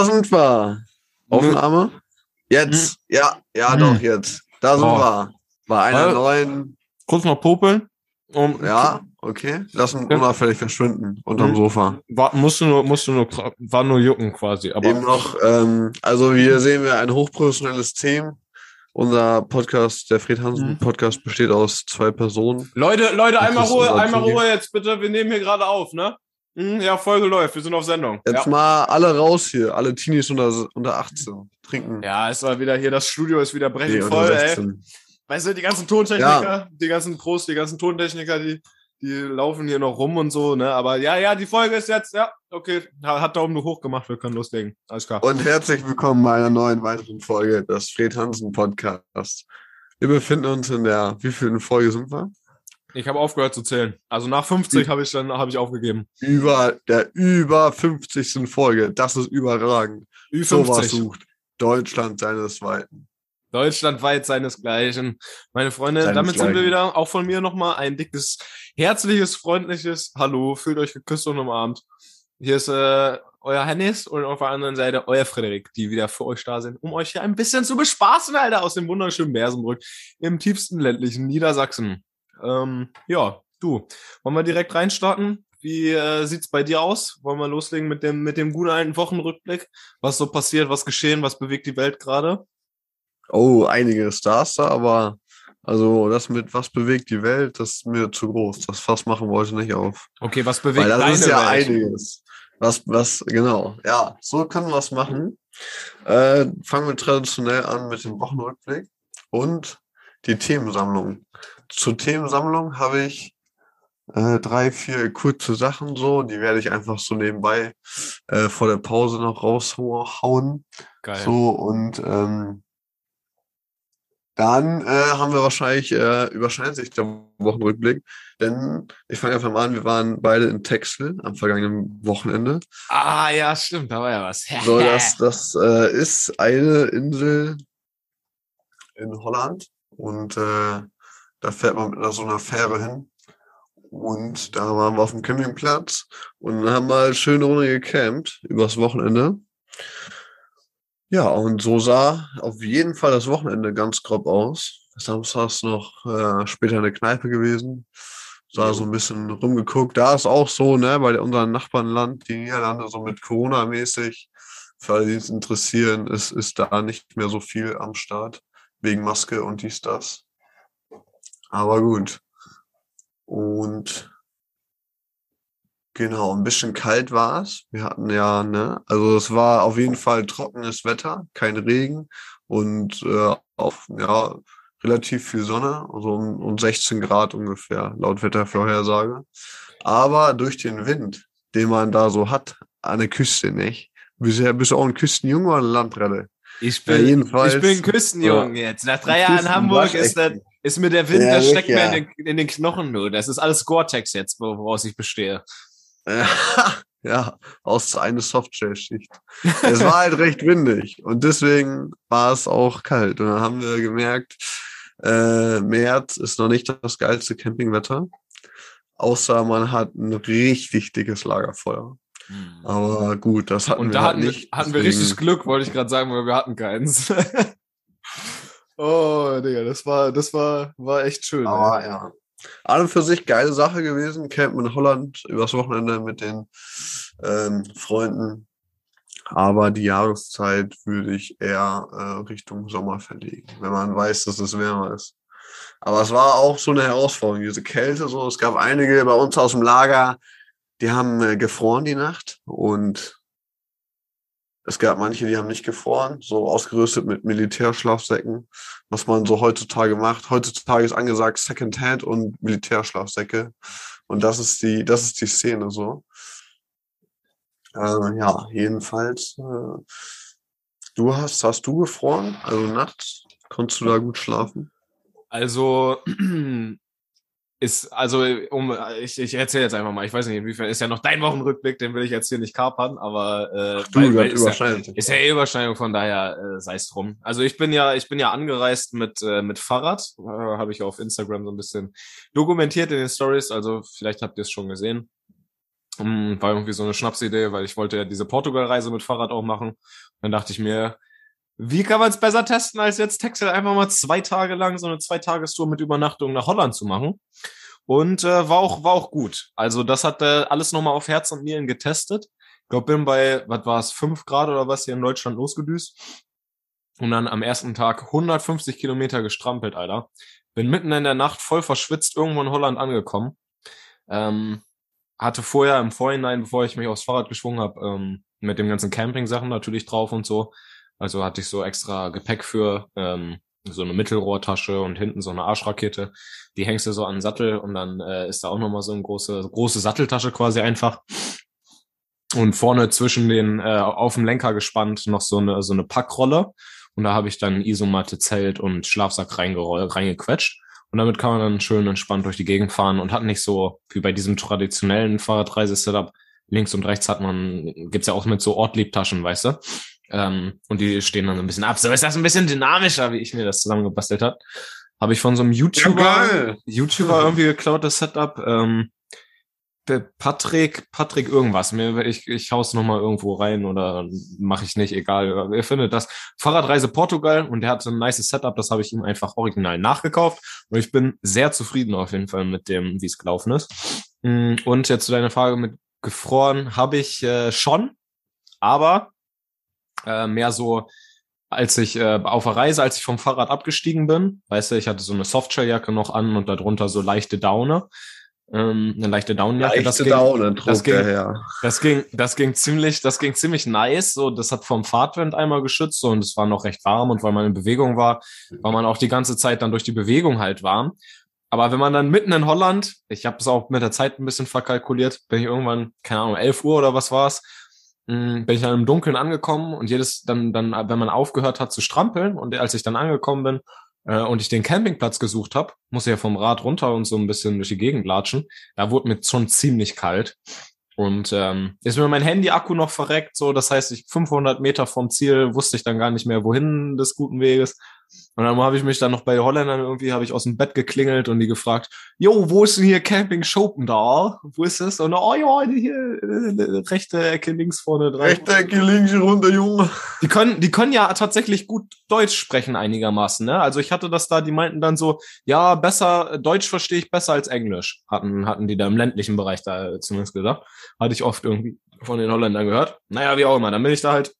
Da sind wir. Aufnahme? Jetzt. Hm. Ja, ja, Hm. doch, jetzt. Da sind Oh. wir. Bei einer Weil- neuen. Kurz noch popeln. Um, Ja, okay. Lassen Ja. unauffällig verschwinden unterm Hm. Sofa. War, musste nur, musste nur, war nur jucken quasi. Aber Eben noch, ähm, also hier sehen wir ein hochprofessionelles Team. Unser Podcast, der Fred Hansen Mhm. Podcast, besteht aus zwei Personen. Leute, Leute, Das einmal Ruhe, einmal. Ruhe jetzt bitte. Wir nehmen hier gerade auf, ne? Mhm, ja, Folge läuft. Wir sind auf Sendung. Jetzt Ja. mal alle raus hier, alle Teenies unter, unter 18. Trinken. ja, es war wieder hier, das Studio ist wieder Nee, brechend unter voll, ey. 16. Weißt du, die ganzen Tontechniker, die ganzen Pros, die ganzen Tontechniker, die, die laufen hier noch rum und so, ne? Aber ja, ja, die Folge ist jetzt, ja, okay, ha- hat Daumen hoch gemacht, wir können loslegen. Alles klar. Und herzlich willkommen bei einer neuen weiteren Folge des Fred Hansen Podcast. Wir befinden uns in der, wie vielen Folge sind wir? Ich habe aufgehört zu zählen. Also nach 50 habe ich dann habe ich aufgegeben. Über der über 50. Folge. Das ist überragend. Sowas Ü50. sucht Deutschland seinesweiten. Deutschlandweit seinesgleichen. Meine Freunde, damit sind wir wieder, auch von mir nochmal ein dickes, herzliches, freundliches Hallo. Fühlt euch geküsst und umarmt. Hier ist äh, euer Hennis und auf der anderen Seite euer Frederik, die wieder für euch da sind, um euch hier ein bisschen zu bespaßen, Alter, aus dem wunderschönen Bersenbrück im tiefsten ländlichen Niedersachsen. Ähm, ja, du, wollen wir direkt reinstarten? Wie äh, sieht's bei dir aus? Wollen wir loslegen mit dem, mit dem guten alten Wochenrückblick? Was so passiert, was geschehen, was bewegt die Welt gerade? Oh, einige Stars da, aber also das mit was bewegt die Welt, das ist mir zu groß. Das Fass machen wir heute nicht auf. Okay, was bewegt Weil das deine ist ja Welt? einiges. Was, was, genau. Ja, so können wir es machen. Äh, fangen wir traditionell an mit dem Wochenrückblick und die Themensammlung. Zur Themensammlung habe ich äh, drei, vier kurze Sachen so, die werde ich einfach so nebenbei äh, vor der Pause noch raushauen. Geil. So, und ähm, dann äh, haben wir wahrscheinlich, äh, überschneidet sich der Wochenrückblick, denn ich fange einfach mal an, wir waren beide in Texel am vergangenen Wochenende. Ah, ja, stimmt, da war ja was. So, das, das äh, ist eine Insel in Holland und äh, da fährt man mit so einer Fähre hin. Und da waren wir auf dem Campingplatz und haben mal schöne Runde gecampt übers Wochenende. Ja, und so sah auf jeden Fall das Wochenende ganz grob aus. Samstags noch äh, später in der Kneipe gewesen. Sah so ein bisschen rumgeguckt. Da ist auch so, ne, bei unseren Nachbarnland, die Niederlande, so mit Corona-mäßig. Für alle, die es interessieren, ist, ist da nicht mehr so viel am Start. Wegen Maske und dies, das. Aber gut. Und genau, ein bisschen kalt war es. Wir hatten ja, ne, also es war auf jeden Fall trockenes Wetter, kein Regen und äh, auch, ja, relativ viel Sonne, also um, um 16 Grad ungefähr, laut Wettervorhersage. Aber durch den Wind, den man da so hat, an der Küste, nicht? Bist du, bist du auch ein Küstenjunge oder ein Landratte? Ich Ja, bin, jedenfalls- ich bin Küstenjunge jetzt. Nach drei Jahren Hamburg ist, das. Ist mir der Wind, Ja, der steckt wirklich, mir in den, in den Knochen nur. Das ist alles Gore-Tex jetzt, woraus ich bestehe. ja, aus eine Softshirt-Schicht. Es war halt recht windig und deswegen war es auch kalt. Und dann haben wir gemerkt, äh, März ist noch nicht das geilste Campingwetter, außer man hat ein richtig dickes Lagerfeuer. Aber gut, das hatten Und wir da halt hatten, nicht. hatten wir richtig Glück, wollte ich gerade sagen, weil wir hatten keins. oh, Digga, das war, das war, war echt schön. Aber ey. ja. An und für sich geile Sache gewesen. Camp in Holland übers Wochenende mit den ähm, Freunden. Aber die Jahreszeit würde ich eher äh, Richtung Sommer verlegen, wenn man weiß, dass es wärmer ist. Aber es war auch so eine Herausforderung, diese Kälte so. Es gab einige bei uns aus dem Lager, die haben äh, gefroren die Nacht und es gab manche, die haben nicht gefroren, so ausgerüstet mit Militärschlafsäcken, was man so heutzutage macht. Heutzutage ist angesagt Secondhand und Militärschlafsäcke. Und das ist die, das ist die Szene so. Äh, ja, jedenfalls. Äh, du hast, hast du gefroren? Also nachts? Konntest du da gut schlafen? Also ist, also um, ich, ich erzähle jetzt einfach mal, ich weiß nicht, inwiefern ist ja noch dein Wochenrückblick, den will ich jetzt hier nicht kapern, aber äh, Du, weil- weil ist, ja, ist ja eh Überschneidung, von daher äh, sei es drum. Also ich bin ja, ich bin ja angereist mit äh, mit Fahrrad, äh, habe ich auf Instagram so ein bisschen dokumentiert in den Stories, also vielleicht habt ihr es schon gesehen. Hm, War irgendwie so eine Schnapsidee, weil ich wollte ja diese Portugal-Reise mit Fahrrad auch machen. Dann dachte ich mir, wie kann man es besser testen, als jetzt Texel einfach mal zwei Tage lang so eine Zweitagestour mit Übernachtung nach Holland zu machen? Und äh, war auch war auch gut. Also das hat äh, alles nochmal auf Herz und Nieren getestet. Ich glaube, bin bei, was war es, fünf Grad oder was hier in Deutschland losgedüst. Und dann am ersten Tag 150 Kilometer gestrampelt, Alter. Bin mitten in der Nacht voll verschwitzt irgendwo in Holland angekommen. Ähm, hatte vorher im Vorhinein, bevor ich mich aufs Fahrrad geschwungen habe, ähm, mit dem ganzen Camping-Sachen natürlich drauf und so. Also hatte ich so extra Gepäck für ähm, so eine Mittelrohrtasche und hinten so eine Arschrakete. Die hängst du so an den Sattel und dann äh, ist da auch nochmal so eine große, große Satteltasche quasi einfach. Und vorne zwischen den, äh, auf dem Lenker gespannt, noch so eine, so eine Packrolle. Und da habe ich dann Isomatte, Zelt und Schlafsack reingequetscht. Und damit kann man dann schön entspannt durch die Gegend fahren und hat nicht so wie bei diesem traditionellen Fahrradreisesetup links und rechts hat man, gibt's ja auch mit so Ortliebtaschen, weißt du? Ähm, und die stehen dann so ein bisschen ab. So ist das ein bisschen dynamischer, wie ich mir das zusammengebastelt habe. Habe ich von so einem YouTuber, Ja, YouTuber irgendwie geklaut, das Setup. Ähm, Patrick, Patrick irgendwas. Ich, ich hau's noch mal irgendwo rein oder mache ich nicht, egal. Ihr findet das. Fahrradreise Portugal und der hat so ein nice Setup, das habe ich ihm einfach original nachgekauft. Und ich bin sehr zufrieden auf jeden Fall mit dem, wie es gelaufen ist. Mm, Und jetzt zu deiner Frage mit gefroren habe ich äh, schon, aber äh, mehr so, als ich äh, auf der Reise, als ich vom Fahrrad abgestiegen bin, weißt du, ich hatte so eine Softshell-Jacke noch an und darunter so leichte Daune, ähm, eine leichte Daunenjacke. das Leichte ging, Daunen das trug ging- der her. das ging, das ging ziemlich, das ging ziemlich nice. So, das hat vom Fahrtwind einmal geschützt so, und es war noch recht warm und weil man in Bewegung war, war man auch die ganze Zeit dann durch die Bewegung halt warm. Aber wenn man dann mitten in Holland, ich habe es auch mit der Zeit ein bisschen verkalkuliert, bin ich irgendwann, keine Ahnung, 11 Uhr oder was war's, bin ich dann im Dunkeln angekommen und jedes, dann, dann, wenn man aufgehört hat zu strampeln und als ich dann angekommen bin äh, und ich den Campingplatz gesucht habe, muss ich ja vom Rad runter und so ein bisschen durch die Gegend latschen, da wurde mir schon ziemlich kalt. Und ähm, ist mir mein Handy-Akku noch verreckt, so das heißt, ich 500 Meter vom Ziel wusste ich dann gar nicht mehr, wohin des guten Weges. Und dann habe ich mich dann noch bei Holländern irgendwie, habe ich aus dem Bett geklingelt und die gefragt, Jo, wo ist denn hier Camping Schopendahl? Wo ist es? Und oh ja, hier äh, rechte Ecke links vorne dran. Rechtecke, links runter, Junge. Die können, die können ja tatsächlich gut Deutsch sprechen einigermaßen, ne? Also ich hatte das da, die meinten dann so, ja, besser, Deutsch verstehe ich besser als Englisch. Hatten, hatten die da im ländlichen Bereich da zumindest gesagt. Hatte ich oft irgendwie von den Holländern gehört. Naja, wie auch immer. Dann bin ich da halt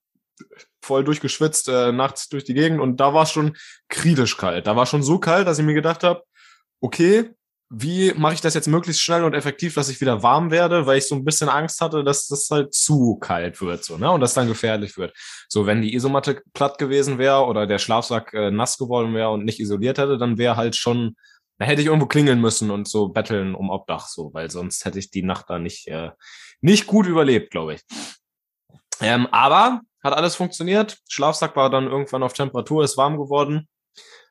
voll durchgeschwitzt, äh, nachts durch die Gegend und da war es schon kritisch kalt. Da war schon so kalt, dass ich mir gedacht habe, okay, wie mache ich das jetzt möglichst schnell und effektiv, dass ich wieder warm werde, weil ich so ein bisschen Angst hatte, dass das halt zu kalt wird, so, ne? Und das dann gefährlich wird. So, wenn die Isomatte platt gewesen wäre oder der Schlafsack äh, nass geworden wäre und nicht isoliert hätte, dann wäre halt schon, da hätte ich irgendwo klingeln müssen und so betteln um Obdach, so, weil sonst hätte ich die Nacht da nicht, äh, nicht gut überlebt, glaube ich. Ähm, aber hat alles funktioniert. Schlafsack war dann irgendwann auf Temperatur, ist warm geworden.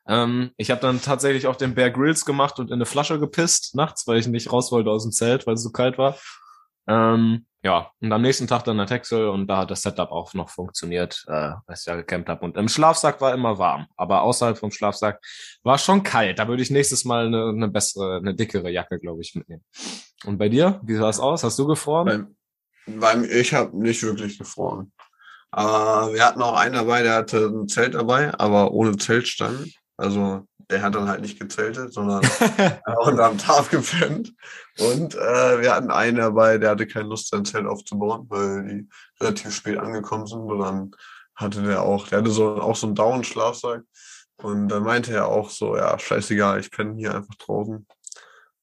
Ähm, ich habe dann tatsächlich auch den Bear Grills gemacht und in eine Flasche gepisst nachts, weil ich nicht raus wollte aus dem Zelt, weil es so kalt war. Ähm, ja, und am nächsten Tag dann der Texel und da hat das Setup auch noch funktioniert, äh, als ich ja gecampt habe. Und im Schlafsack war immer warm, aber außerhalb vom Schlafsack war schon kalt. Da würde ich nächstes Mal eine, eine bessere, eine dickere Jacke, glaube ich, mitnehmen. Und bei dir, wie sah es aus? Hast du gefroren? Beim, beim, ich habe nicht wirklich gefroren. Aber wir hatten auch einen dabei, der hatte ein Zelt dabei, aber ohne Zeltstangen. Also der hat dann halt nicht gezeltet, sondern unterm Taf gepennt. Und äh, wir hatten einen dabei, der hatte keine Lust, sein Zelt aufzubauen, weil die relativ spät angekommen sind. Und dann hatte der auch, der hatte so auch so einen Down-Schlafsack. Und dann meinte er auch so, ja, scheißegal, ich penne hier einfach draußen.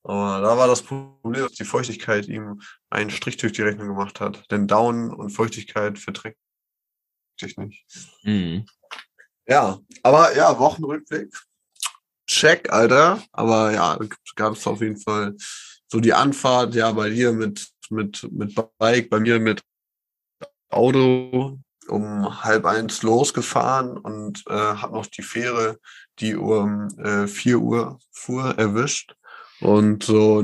Aber da war das Problem, dass die Feuchtigkeit ihm einen Strich durch die Rechnung gemacht hat. Denn Down und Feuchtigkeit verträgt sich nicht. Mhm. Ja, aber ja, Wochenrückblick. Check, Alter. Aber ja, da gab es auf jeden Fall so die Anfahrt, ja, bei dir mit, mit, mit Bike, bei mir mit Auto um halb eins losgefahren und äh, habe noch die Fähre, die um äh, 4 Uhr fuhr, erwischt. Und so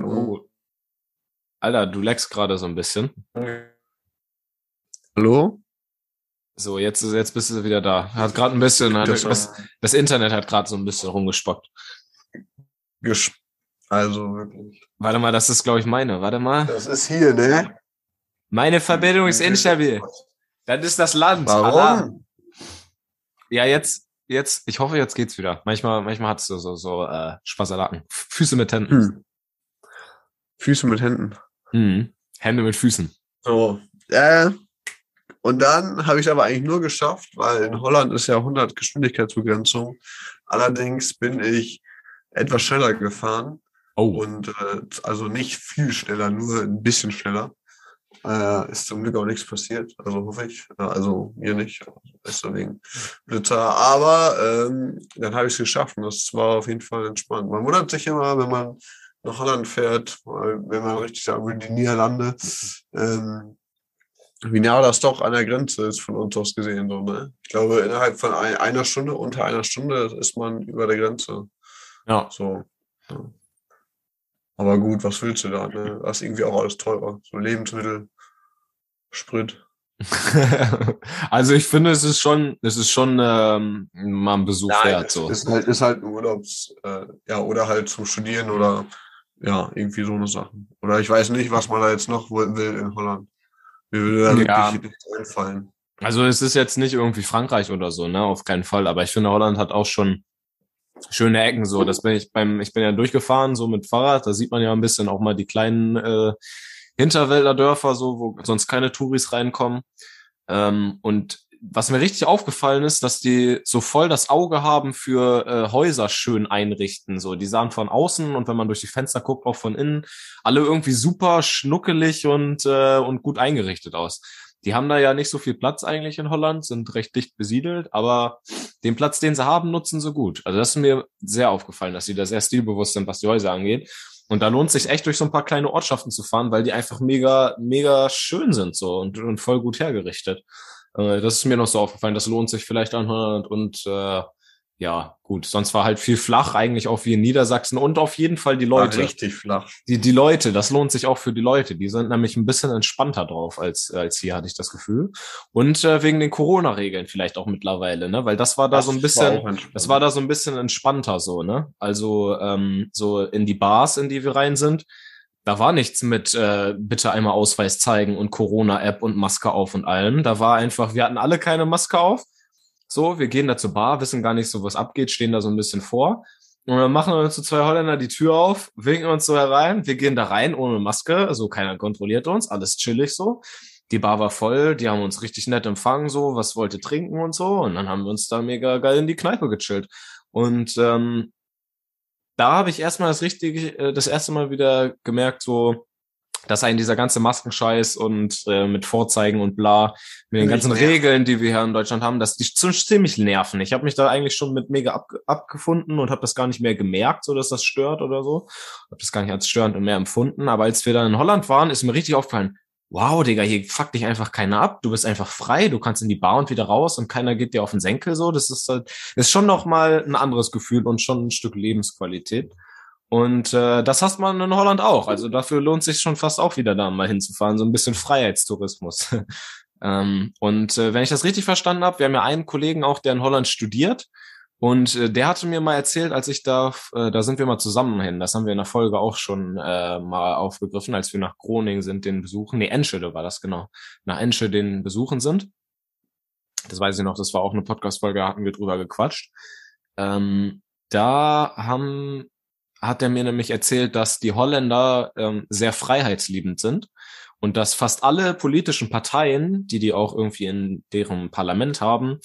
Oh. Alter, du leckst gerade so ein bisschen. Hallo? So, jetzt, jetzt bist du wieder da. Hat gerade ein bisschen, hat, Das, das, Internet hat gerade so ein bisschen rumgespockt. ges Also wirklich. Warte mal, das ist, glaube ich, meine. Warte mal. Das ist hier, ne? Meine Verbindung ist instabil. Das ist das Land. Allah. Warum? Ja, jetzt, jetzt, ich hoffe, jetzt geht's wieder. Manchmal, manchmal hat's so, so, so äh, Spasalaken. Füße mit Händen. Hm. Füße mit Händen. Hm. Hände mit Füßen. So. Äh, und dann habe ich es aber eigentlich nur geschafft, weil in Holland ist ja 100 Geschwindigkeitsbegrenzung. Allerdings bin ich etwas schneller gefahren Oh. und äh, also nicht viel schneller, nur ein bisschen schneller. Äh, ist zum Glück auch nichts passiert, also hoffe ich. Also mir nicht, deswegen Blitzer. Aber ähm, dann habe ich es geschafft und das war auf jeden Fall entspannt. Man wundert sich immer, wenn man nach Holland fährt, wenn man richtig sagen will, die Niederlande, ähm, wie nah das doch an der Grenze ist von uns aus gesehen. So, ne? Ich glaube, innerhalb von ein, einer Stunde, unter einer Stunde ist man über der Grenze. Ja. So. Ja. Aber gut, was willst du da? Ne? Das ist irgendwie auch alles teurer. So Lebensmittel, Sprit. also ich finde, es ist schon, es ist schon ähm, mal ein Besuch wert. es So. ist halt, ist halt ein Urlaubs, äh, ja, oder halt zum Studieren oder ja, irgendwie so eine Sache. Oder ich weiß nicht, was man da jetzt noch will will in Holland. Mir würde da Ja. wirklich nichts einfallen. Also es ist jetzt nicht irgendwie Frankreich oder so, ne? Auf keinen Fall. Aber ich finde, Holland hat auch schon schöne Ecken. So, das bin ich beim, ich bin ja durchgefahren, so mit Fahrrad. Da sieht man ja ein bisschen auch mal die kleinen äh, Hinterwälder Dörfer, so, wo sonst keine Touris reinkommen. Ähm, und was mir richtig aufgefallen ist, dass die so voll das Auge haben für äh, Häuser schön einrichten. So, die sahen von außen und wenn man durch die Fenster guckt, auch von innen, alle irgendwie super schnuckelig und, äh, und gut eingerichtet aus. Die haben da ja nicht so viel Platz eigentlich in Holland, sind recht dicht besiedelt, aber den Platz, den sie haben, nutzen sie gut. Also das ist mir sehr aufgefallen, dass sie da sehr stilbewusst sind, was die Häuser angeht. Und da lohnt sich echt durch so ein paar kleine Ortschaften zu fahren, weil die einfach mega, mega schön sind so und, und voll gut hergerichtet. Äh, das ist mir noch so aufgefallen. Das lohnt sich vielleicht an Holland und äh, ja, gut. Sonst war halt viel flach, eigentlich auch wie in Niedersachsen und auf jeden Fall die War Leute. richtig flach. Die, die Leute, das lohnt sich auch für die Leute. Die sind nämlich ein bisschen entspannter drauf als, als hier, hatte ich das Gefühl. Und äh, wegen den Corona-Regeln vielleicht auch mittlerweile, ne? Weil das war da Das so ein war bisschen, entspannt. das war da so ein bisschen entspannter so, ne? Also ähm, so in die Bars, in die wir rein sind, da war nichts mit äh, bitte einmal Ausweis zeigen und Corona-App und Maske auf und allem. Da war einfach, wir hatten alle keine Maske auf. So, wir gehen da zur Bar, wissen gar nicht so, was abgeht, stehen da so ein bisschen vor. Und dann machen uns so zwei Holländer die Tür auf, winken uns so herein. Wir gehen da rein ohne Maske, also keiner kontrolliert uns, alles chillig so. Die Bar war voll, die haben uns richtig nett empfangen, so, was wollte trinken und so. Und dann haben wir uns da mega geil in die Kneipe gechillt. Und ähm, da habe ich erstmal das richtige, äh, das erste Mal wieder gemerkt, so, dass einen dieser ganze Maskenscheiß und äh, mit Vorzeigen und bla, mit den ganzen. Regeln, die wir hier in Deutschland haben, dass die ziemlich nerven. Ich habe mich da eigentlich schon mit mega ab, abgefunden und habe das gar nicht mehr gemerkt, so dass das stört oder so. Habe das gar nicht als störend und mehr empfunden. Aber als wir dann in Holland waren, ist mir richtig aufgefallen, wow, Digga, hier fuckt dich einfach keiner ab. Du bist einfach frei, du kannst in die Bar und wieder raus und keiner geht dir auf den Senkel so. Das ist halt, ist schon noch mal ein anderes Gefühl und schon ein Stück Lebensqualität. Und äh, das hast man in Holland auch. Also dafür lohnt sich schon fast auch wieder da mal hinzufahren, so ein bisschen Freiheitstourismus. ähm, und äh, wenn ich das richtig verstanden habe, wir haben ja einen Kollegen auch, der in Holland studiert. Und äh, der hatte mir mal erzählt, als ich da, äh, da sind wir mal zusammen hin. Das haben wir in der Folge auch schon äh, mal aufgegriffen, als wir nach Groningen sind, den besuchen. Nee, Enschede war das genau. Nach Enschede den besuchen sind. Das weiß ich noch, das war auch eine Podcast-Folge, hatten wir drüber gequatscht. Ähm, da haben hat er mir nämlich erzählt, dass die Holländer ähm, sehr freiheitsliebend sind und dass fast alle politischen Parteien, die die auch irgendwie in deren Parlament haben,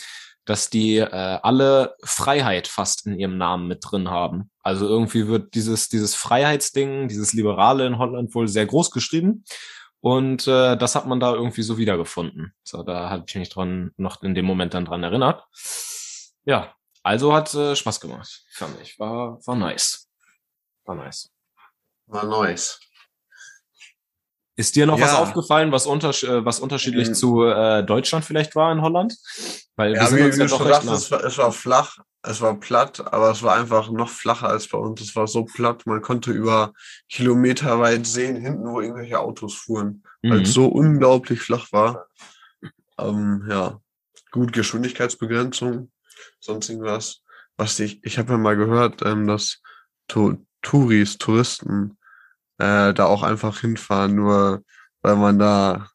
dass die äh, alle Freiheit fast in ihrem Namen mit drin haben. Also irgendwie wird dieses dieses Freiheitsding, dieses Liberale in Holland wohl sehr groß geschrieben. Und äh, das hat man da irgendwie so wiedergefunden. So, da hatte ich mich dran noch in dem Moment dann dran erinnert. Ja, also hat äh, Spaß gemacht, fand ich. War, war nice. War nice. War nice. Ist dir noch was Ja. aufgefallen, was, untersch äh, was unterschiedlich Mhm. zu äh, Deutschland vielleicht war in Holland? Weil wir Ja, sind wie, uns wie ja doch schon recht es war, es war flach, es war platt, aber es war einfach noch flacher als bei uns. Es war so platt, man konnte über Kilometer weit sehen, hinten, wo irgendwelche Autos fuhren, weil Mhm. es so unglaublich flach war. Ähm, ja, gut Geschwindigkeitsbegrenzung, sonst irgendwas. Was ich, ich habe ja mal gehört, ähm, dass to Touris, Touristen äh, da auch einfach hinfahren, nur weil man da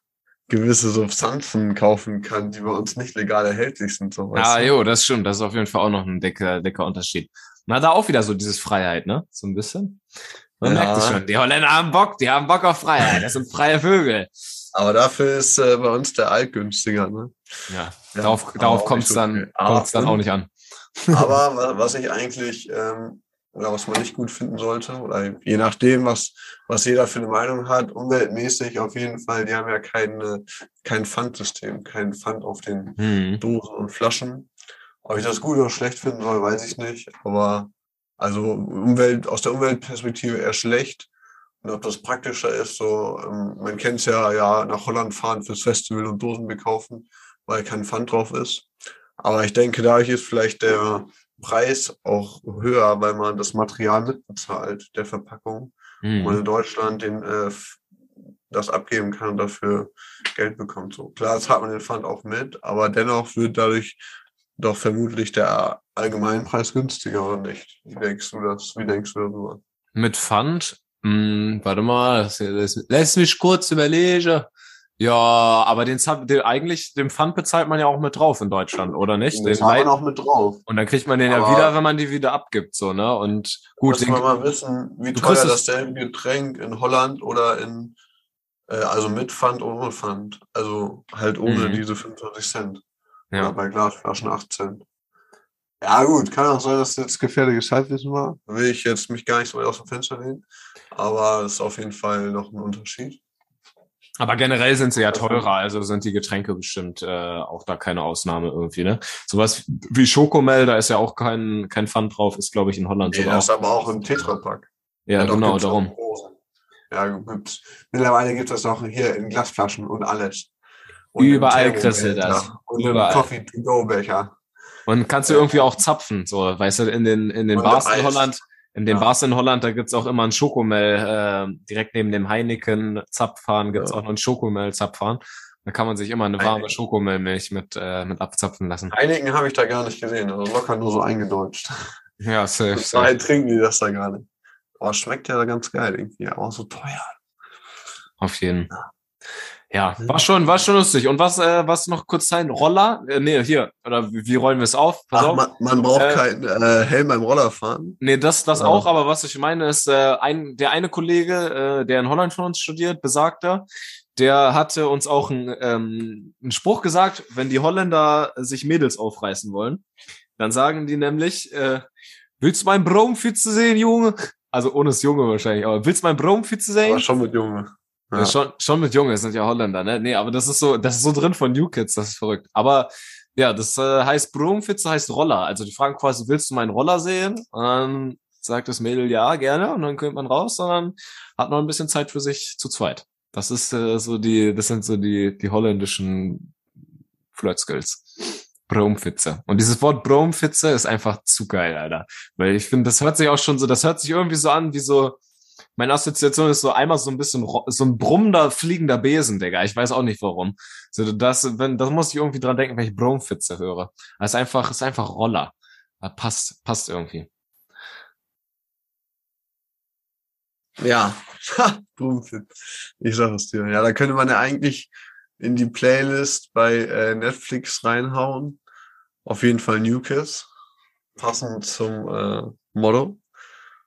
gewisse Substanzen kaufen kann, die bei uns nicht legal erhältlich sind. So, du? jo, das stimmt. Das ist auf jeden Fall auch noch ein dicker, dicker Unterschied. Na, da auch wieder so dieses Freiheit, ne? So ein bisschen. Man Ja. merkt es schon. Die Holländer haben Bock, die haben Bock auf Freiheit. Das sind freie Vögel. Aber dafür ist äh, bei uns der Alk günstiger. Ne? Ja, Ja, darauf, darauf kommt es dann. Aber- kommt's dann auch nicht an. Aber wa- was ich eigentlich, ähm, oder was man nicht gut finden sollte, oder je nachdem, was, was jeder für eine Meinung hat, umweltmäßig auf jeden Fall, die haben ja kein, äh, kein Pfandsystem, kein Pfand auf den Hm. Dosen und Flaschen. Ob ich das gut oder schlecht finden soll, weiß ich nicht. Aber also Umwelt, aus der Umweltperspektive eher schlecht. Und ob das praktischer ist, so, ähm, man kennt es ja, ja, nach Holland fahren fürs Festival und Dosen bekaufen, weil kein Pfand drauf ist. Aber ich denke, dadurch ist vielleicht der Preis auch höher, weil man das Material mitbezahlt, der Verpackung. Und man Hm. in Deutschland den, äh, das abgeben kann und dafür Geld bekommt. So klar, zahlt man den Pfand auch mit, aber dennoch wird dadurch doch vermutlich der Allgemeinpreis günstiger oder nicht? Wie denkst du das? Wie denkst du darüber? Mit Pfand? Hm, warte mal, das, lass mich kurz überlegen. Ja, aber den, den eigentlich, den Pfand bezahlt man ja auch mit drauf in Deutschland, oder nicht? Den Das hat man auch mit drauf. und dann kriegt man den ja Aber- wieder, wenn man die wieder abgibt, so, ne? Und gut, Muss den, man mal wissen, wie teuer es- dasselbe Getränk in Holland oder in, äh, also mit Pfand, ohne Pfand. Also halt ohne Mhm. diese 25 Cent. Oder ja. bei Glasflaschen 8 Cent. Ja, gut, kann auch sein, dass das jetzt gefährliches Halbwissen war. Da will ich jetzt mich gar nicht so weit aus dem Fenster lehnen. Aber es ist auf jeden Fall noch ein Unterschied. Aber generell sind sie ja teurer, also sind die Getränke bestimmt äh, auch da keine Ausnahme irgendwie, ne? Sowas wie Schokomel, da ist ja auch kein, kein Pfand drauf, ist, glaube ich, in Holland Nee, sogar das ist auch. aber auch im Tetrapack. Ja, doch, genau, darum. Ja, gibt's. Mittlerweile gibt es das auch hier in Glasflaschen und alles. Und Überall kriegst du das. Und Überall. im Coffee-to-go-Becher. Und kannst du irgendwie auch zapfen, so, weißt du, in den, in den Und Bars in. Holland, in den Ja. Bars in Holland, da gibt's auch immer einen Schokomel, äh, direkt neben dem Heineken Zapfhahn gibt's Ja. auch noch einen Schokomel Zapfhahn. Da kann man sich immer eine warme Heineken. Schokomelmilch mit, äh, mit abzapfen lassen. Einigen habe ich da gar nicht gesehen. Also locker nur so eingedeutscht. Ja, safe, Daher safe. trinken die das da gar nicht. Aber schmeckt ja ganz geil irgendwie. Aber auch so teuer. Auf jeden. Ja, war schon, war schon lustig. Und was, äh, was noch kurz sein? Roller? Äh, nee, hier. Oder wie, wie rollen wir es auf? Pass Ach, auf. man, man braucht Äh, keinen äh, Helm beim Rollerfahren. Nee, das, das Ja. auch, aber was ich meine ist, äh, ein, der eine Kollege, äh, der in Holland von uns studiert, besagter, der hatte uns auch einen, ähm, einen Spruch gesagt, wenn die Holländer sich Mädels aufreißen wollen, dann sagen die nämlich, äh, willst du meinen Braumfitze sehen, Junge? Also ohne das Junge wahrscheinlich, aber willst du meinen Braumfitze sehen? Aber schon mit Junge. Ja. schon, schon mit Junge, das sind ja Holländer, ne? Nee, aber das ist so, das ist so drin von New Kids, das ist verrückt. Aber ja, das äh, heißt Brumfitze heißt Roller. Also die fragen quasi, willst du meinen Roller sehen? Und dann sagt das Mädel ja, gerne. Und dann kommt man raus, sondern hat noch ein bisschen Zeit für sich zu zweit. Das ist äh, so die, das sind so die, die holländischen Flirt-Skills. Bromfitze. Und dieses Wort Bromfitze ist einfach zu geil, Alter. Weil ich finde, das hört sich auch schon so, das hört sich irgendwie so an wie so, meine Assoziation ist so einmal so ein bisschen so ein brummender, fliegender Besen, Digga. Ich weiß auch nicht warum. So, das, wenn, das muss ich irgendwie dran denken, wenn ich Bromfitze höre. Das ist einfach, ist einfach Roller. Das passt, passt irgendwie. Ja. Ha, Brumfit. Ich sag es dir. Ja, da könnte man ja eigentlich in die Playlist bei äh, Netflix reinhauen. Auf jeden Fall New Kids. Passend zum äh, Motto.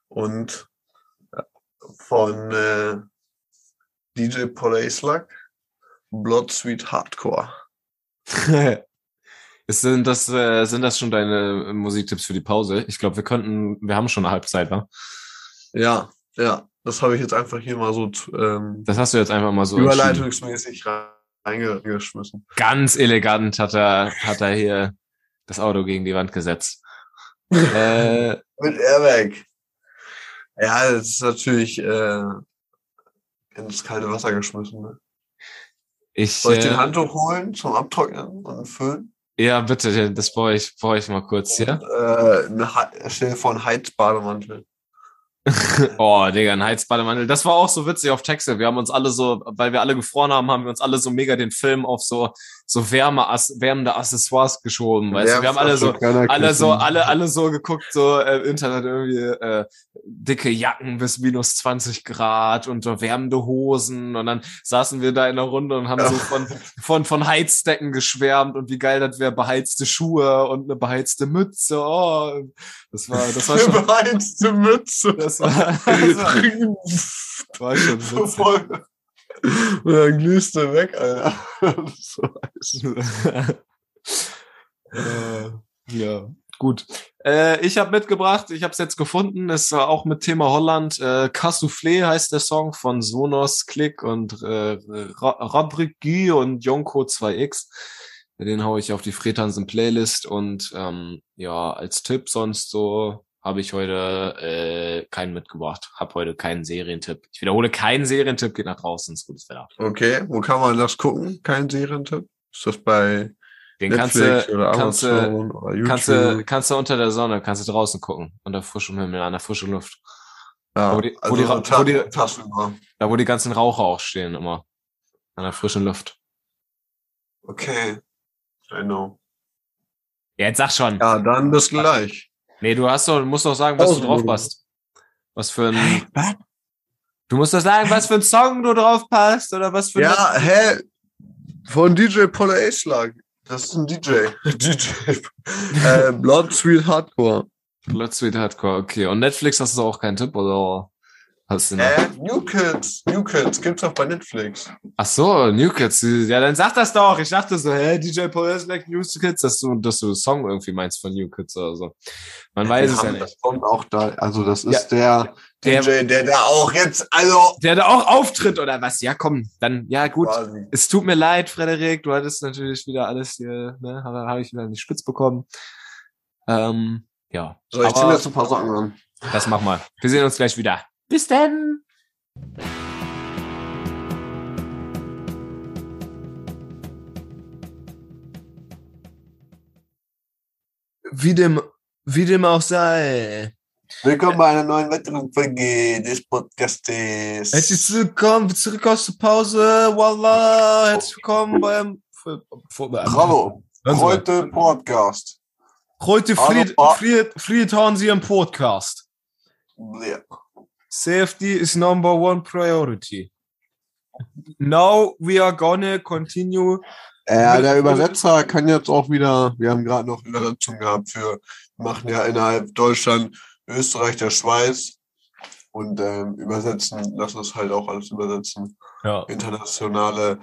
Und von äh, DJ Paul Aslak. Blood Sweet Hardcore. Sind das, äh, sind das schon deine Musiktipps für die Pause? Ich glaube, wir könnten, wir haben schon eine Halbzeit, wa? Ja, ja. Das habe ich jetzt einfach hier mal so ähm, Das hast du jetzt einfach mal so überleitungsmäßig reingeschmissen. Ganz elegant hat er, hat er hier das Auto gegen die Wand gesetzt. äh, Mit Airbag. Ja, das ist natürlich äh, ins kalte Wasser geschmissen. Ne? ich, Soll ich den äh, Handtuch holen zum Abtrocknen und Föhn? ja, bitte, das brauche ich, brauche ich mal kurz. Und, äh, eine, stell dir vor, einen Heizbademantel. oh, Digga, ein Heizbademantel. Das war auch so witzig auf Texel. Wir haben uns alle so, weil wir alle gefroren haben, haben wir uns alle so mega den Film auf so, so Wärme, wärmende Accessoires geschoben. Weißt du, wir haben alle so, alle so, alle, alle so geguckt, so äh, Internet irgendwie, äh, dicke Jacken bis minus 20 Grad und so wärmende Hosen. Und dann saßen wir da in der Runde und haben ja. so von, von, von Heizdecken geschwärmt und wie geil das wäre, beheizte Schuhe und eine beheizte Mütze. Oh, das war, das war schon. Eine beheizte Mütze. Das war, das war, war schon so voll. Und dann glühst du weg, Alter. so äh, ja, gut. Äh, ich habe mitgebracht, ich habe es jetzt gefunden, ist äh, auch mit Thema Holland. Äh, Cassoufflé heißt der Song von Sonos Click und äh, Rabrik Guy und Yonko 2X. Den hau ich auf die Fretansen Playlist und ähm, ja, als Tipp sonst so habe ich heute äh, keinen mitgebracht. Hab heute keinen Serientipp. Ich wiederhole, keinen Serientipp geht nach draußen ins gutes Wetter. Okay, wo kann man das gucken? Kein Serientipp? Ist das bei Den Netflix kannst du, oder kannst Amazon du, oder YouTube? Kannst du, kannst du unter der Sonne, kannst du draußen gucken, unter frischem Himmel, an der frischen Luft. Ja, wo die, also wo die, so wo die, tagsüber. da wo die ganzen Raucher auch stehen immer. An der frischen Luft. Okay, I know. Ja, jetzt sag schon. Ja, dann bis gleich. Nee, du hast doch, musst doch sagen, was du drauf passt. Was für ein. Was? Du musst doch sagen, was für ein Song du drauf passt oder was für ein. Ja, hä? Von DJ Paul Schlag. Das ist ein DJ. DJ. äh, Blood Sweet Hardcore. Blood Sweet Hardcore, okay. Und Netflix hast du auch keinen Tipp oder? Hast du noch? Äh, New Kids. New Kids gibt's auch bei Netflix. Ach so, New Kids. Ja, dann sag das doch. Ich dachte so, hä, DJ Paul like New Kids, dass du, dass du Song irgendwie meinst von New Kids oder so. Man weiß es ja nicht. Das kommt auch da, also das ist ja, der, der DJ, der da auch jetzt, also. Der da auch auftritt oder was? Ja, komm, dann, ja gut. Quasi. Es tut mir leid, Frederik, du hattest natürlich wieder alles hier, ne, habe hab ich wieder nicht spitz bekommen. Ähm, ja. So, ich zieh mir jetzt ein paar Sachen an. Das mach mal. Wir sehen uns gleich wieder. Bis dann! Wie dem, wie dem auch sei. Willkommen bei einer neuen weiteren Folge des Podcastes. Herzlich willkommen zurück aus der Pause. Voila, herzlich willkommen beim. Bravo. Heute Podcast. Heute Fried, Fried, Fried haben Sie im Podcast. Ja. Safety is number one priority. Now we are gonna continue. Ja, der Übersetzer kann jetzt auch wieder, wir haben gerade noch Übersetzung gehabt für, machen ja innerhalb Deutschland, Österreich, der Schweiz und ähm, übersetzen, lassen es halt auch alles übersetzen. Ja. Internationale,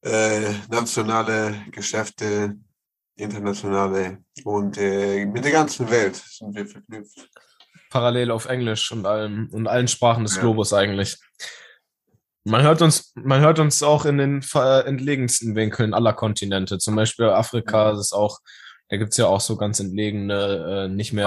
äh, nationale Geschäfte, internationale und äh, mit der ganzen Welt sind wir verknüpft parallel auf Englisch und allen und allen Sprachen des ja. Globus eigentlich. Man hört uns, man hört uns auch in den entlegensten Winkeln aller Kontinente. Zum Beispiel Afrika, das ist auch, da gibt's ja auch so ganz entlegene, äh, nicht mehr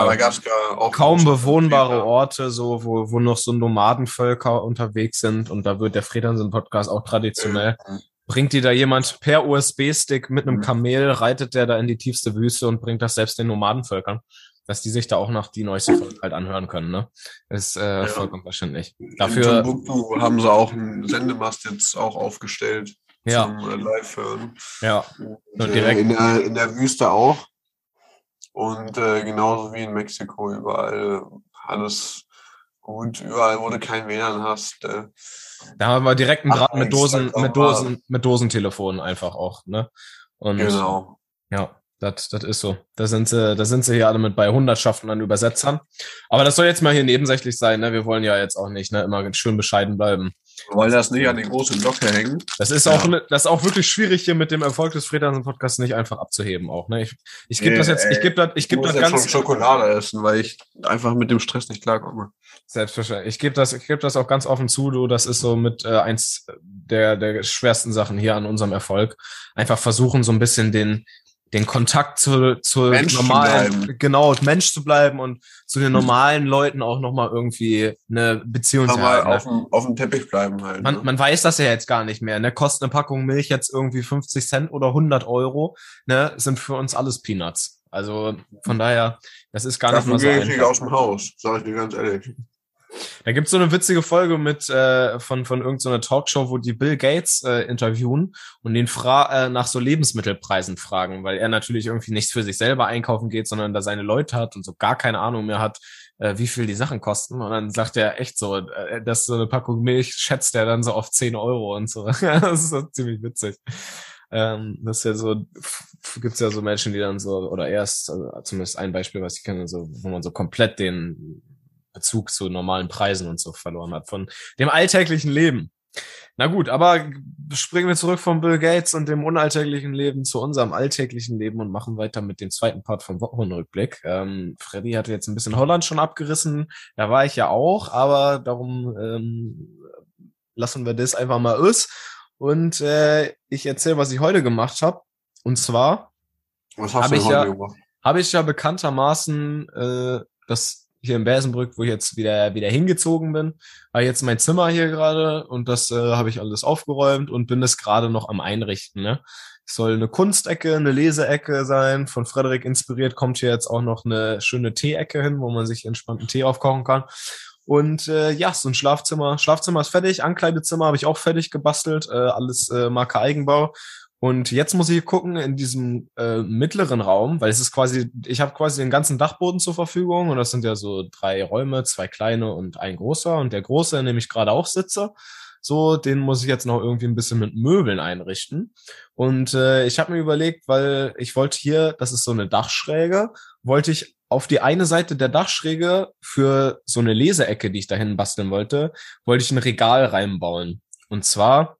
kaum bewohnbare Orte, so wo, wo noch so Nomadenvölker unterwegs sind. Und da wird der Fredersen-Podcast auch traditionell. Ja. Bringt die da jemand per USB-Stick mit einem mhm. Kamel, reitet der da in die tiefste Wüste und bringt das selbst den Nomadenvölkern dass die sich da auch noch die neueste Folge halt anhören können. Ne? Ist äh, ja. vollkommen verständlich. Dafür In haben sie auch einen Sendemast jetzt auch aufgestellt ja. zum äh, Live-Hören. Ja. Und, direkt. in, der, in der Wüste auch. Und äh, genauso wie in Mexiko überall alles gut, überall, wo du kein WLAN hast. Äh, da haben wir direkt einen Draht mit Dosen, mit Dosen, mit Dosentelefonen einfach auch, ne? Und, genau. Ja. Das, das ist so. Da sind sie, da sind sie hier alle mit bei Hundertschaften an Übersetzern. Aber das soll jetzt mal hier nebensächlich sein, ne? Wir wollen ja jetzt auch nicht, ne, immer schön bescheiden bleiben. Wir wollen das nicht an die große Glocke hängen. Das ist auch, ja. das ist auch wirklich schwierig hier mit dem Erfolg des Fredansen Podcasts nicht einfach abzuheben auch, ne? Ich, ich gebe nee, das jetzt, ich gebe das, ich gebe das ganz. Ich Schokolade essen, weil ich einfach mit dem Stress nicht klarkomme. Selbstverständlich. Ich gebe das, ich gebe das auch ganz offen zu, du, das ist so mit äh, eins der, der schwersten Sachen hier an unserem Erfolg. Einfach versuchen, so ein bisschen den, den Kontakt zu, zu Mensch normalen, zu genau, Mensch zu bleiben und zu den normalen Leuten auch nochmal irgendwie eine Beziehung zu haben. Auf, dem, auf dem Teppich bleiben halt. Man, ne? man weiß das ja jetzt gar nicht mehr. Ne? Kostet eine Packung Milch jetzt irgendwie 50 Cent oder 100 Euro, ne? sind für uns alles Peanuts. Also von daher, das ist gar Dafür nicht mal so einfach. Ich aus dem Haus, sag ich dir ganz ehrlich. Da gibt's so eine witzige Folge mit äh, von von irgendeiner so Talkshow, wo die Bill Gates äh, interviewen und den fra äh, nach so Lebensmittelpreisen fragen, weil er natürlich irgendwie nicht für sich selber einkaufen geht, sondern da seine Leute hat und so gar keine Ahnung mehr hat, äh, wie viel die Sachen kosten. Und dann sagt er echt so, äh, dass so eine Packung Milch schätzt er dann so auf 10 Euro und so. das ist so ziemlich witzig. Ähm, das ist ja so, gibt's ja so Menschen, die dann so, oder erst, also zumindest ein Beispiel, was ich kenne, so, wo man so komplett den Bezug zu normalen Preisen und so verloren hat, von dem alltäglichen Leben. Na gut, aber springen wir zurück von Bill Gates und dem unalltäglichen Leben zu unserem alltäglichen Leben und machen weiter mit dem zweiten Part vom Wochenrückblick. Ähm, Freddy hatte jetzt ein bisschen Holland schon abgerissen, da war ich ja auch, aber darum ähm, lassen wir das einfach mal aus. Und äh, ich erzähle, was ich heute gemacht habe. Und zwar habe ich, ja, hab ich ja bekanntermaßen äh, das hier in Bersenbrück, wo ich jetzt wieder wieder hingezogen bin, war jetzt mein Zimmer hier gerade und das äh, habe ich alles aufgeräumt und bin es gerade noch am Einrichten. Ne? Soll eine Kunstecke, eine Leseecke sein. Von Frederik inspiriert kommt hier jetzt auch noch eine schöne Teeecke hin, wo man sich entspannten Tee aufkochen kann. Und äh, ja, so ein Schlafzimmer. Schlafzimmer ist fertig, Ankleidezimmer habe ich auch fertig gebastelt, äh, alles äh, Marke Eigenbau. Und jetzt muss ich gucken in diesem äh, mittleren Raum, weil es ist quasi, ich habe quasi den ganzen Dachboden zur Verfügung und das sind ja so drei Räume, zwei kleine und ein großer. Und der große, in dem ich gerade auch sitze, so, den muss ich jetzt noch irgendwie ein bisschen mit Möbeln einrichten. Und äh, ich habe mir überlegt, weil ich wollte hier, das ist so eine Dachschräge, wollte ich auf die eine Seite der Dachschräge für so eine Leseecke, die ich dahin basteln wollte, wollte ich ein Regal reinbauen. Und zwar,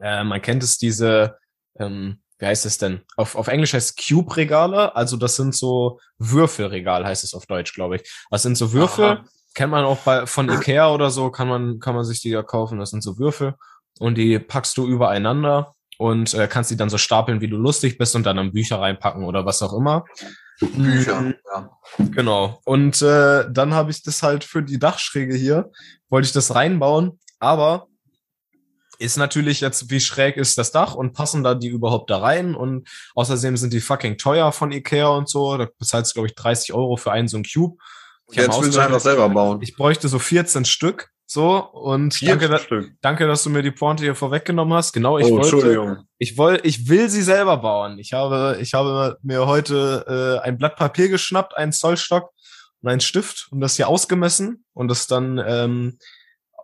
äh, man kennt es diese ähm, wie heißt es denn? Auf, auf Englisch heißt Cube-Regale, also das sind so Würfelregal, heißt es auf Deutsch, glaube ich. Das sind so Würfel, Aha. kennt man auch bei von Ikea oder so, kann man, kann man sich die ja kaufen. Das sind so Würfel und die packst du übereinander und äh, kannst die dann so stapeln, wie du lustig bist und dann in Bücher reinpacken oder was auch immer. Bücher, mhm. ja. Genau. Und äh, dann habe ich das halt für die Dachschräge hier, wollte ich das reinbauen, aber ist natürlich jetzt, wie schräg ist das Dach und passen da die überhaupt da rein? Und außerdem sind die fucking teuer von Ikea und so. Da bezahlst du, glaube ich, 30 Euro für einen so einen Cube. Ich jetzt willst du einfach selber bauen. Ich bräuchte so 14 Stück. So, und danke, da, danke, dass du mir die Pointe hier vorweggenommen hast. Genau, ich oh, wollte, ich wollte, ich will sie selber bauen. Ich habe, ich habe mir heute äh, ein Blatt Papier geschnappt, einen Zollstock und einen Stift und das hier ausgemessen und das dann ähm,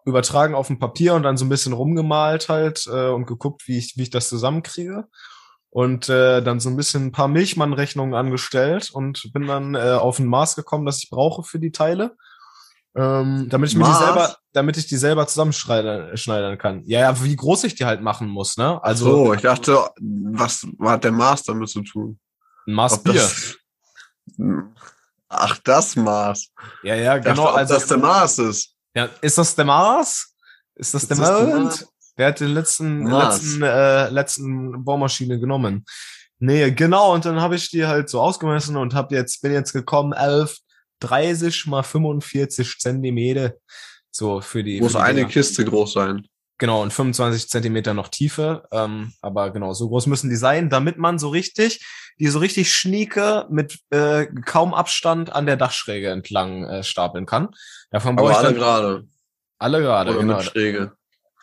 übertragen auf ein Papier und dann so ein bisschen rumgemalt halt äh, und geguckt, wie ich, wie ich das zusammenkriege. Und äh, dann so ein bisschen ein paar Milchmann-Rechnungen angestellt und bin dann äh, auf ein Maß gekommen, das ich brauche für die Teile. Ähm, damit ich mir die selber, damit ich die selber zusammenschneidern kann. Ja, ja, wie groß ich die halt machen muss, ne? Also. So, ich dachte, was hat der Maß damit zu tun? Ein Maß Bier. Das, ach, das Maß. Ja, ja, genau. Dachte, also, das der Maß ist. Ja, ist das der Mars? Ist das ist der Mars? Wer hat den letzten, letzten, äh, letzten Bohrmaschine genommen? Nee, genau, und dann habe ich die halt so ausgemessen und hab jetzt, bin jetzt gekommen, 11, 30 mal 45 Zentimeter. So für die. Muss für die eine Dinger. Kiste groß sein. Genau, und 25 Zentimeter noch Tiefe. Ähm, aber genau, so groß müssen die sein, damit man so richtig, die so richtig schnieke mit äh, kaum Abstand an der Dachschräge entlang äh, stapeln kann. Davon aber alle gerade. Alle gerade, genau. Mit Schräge.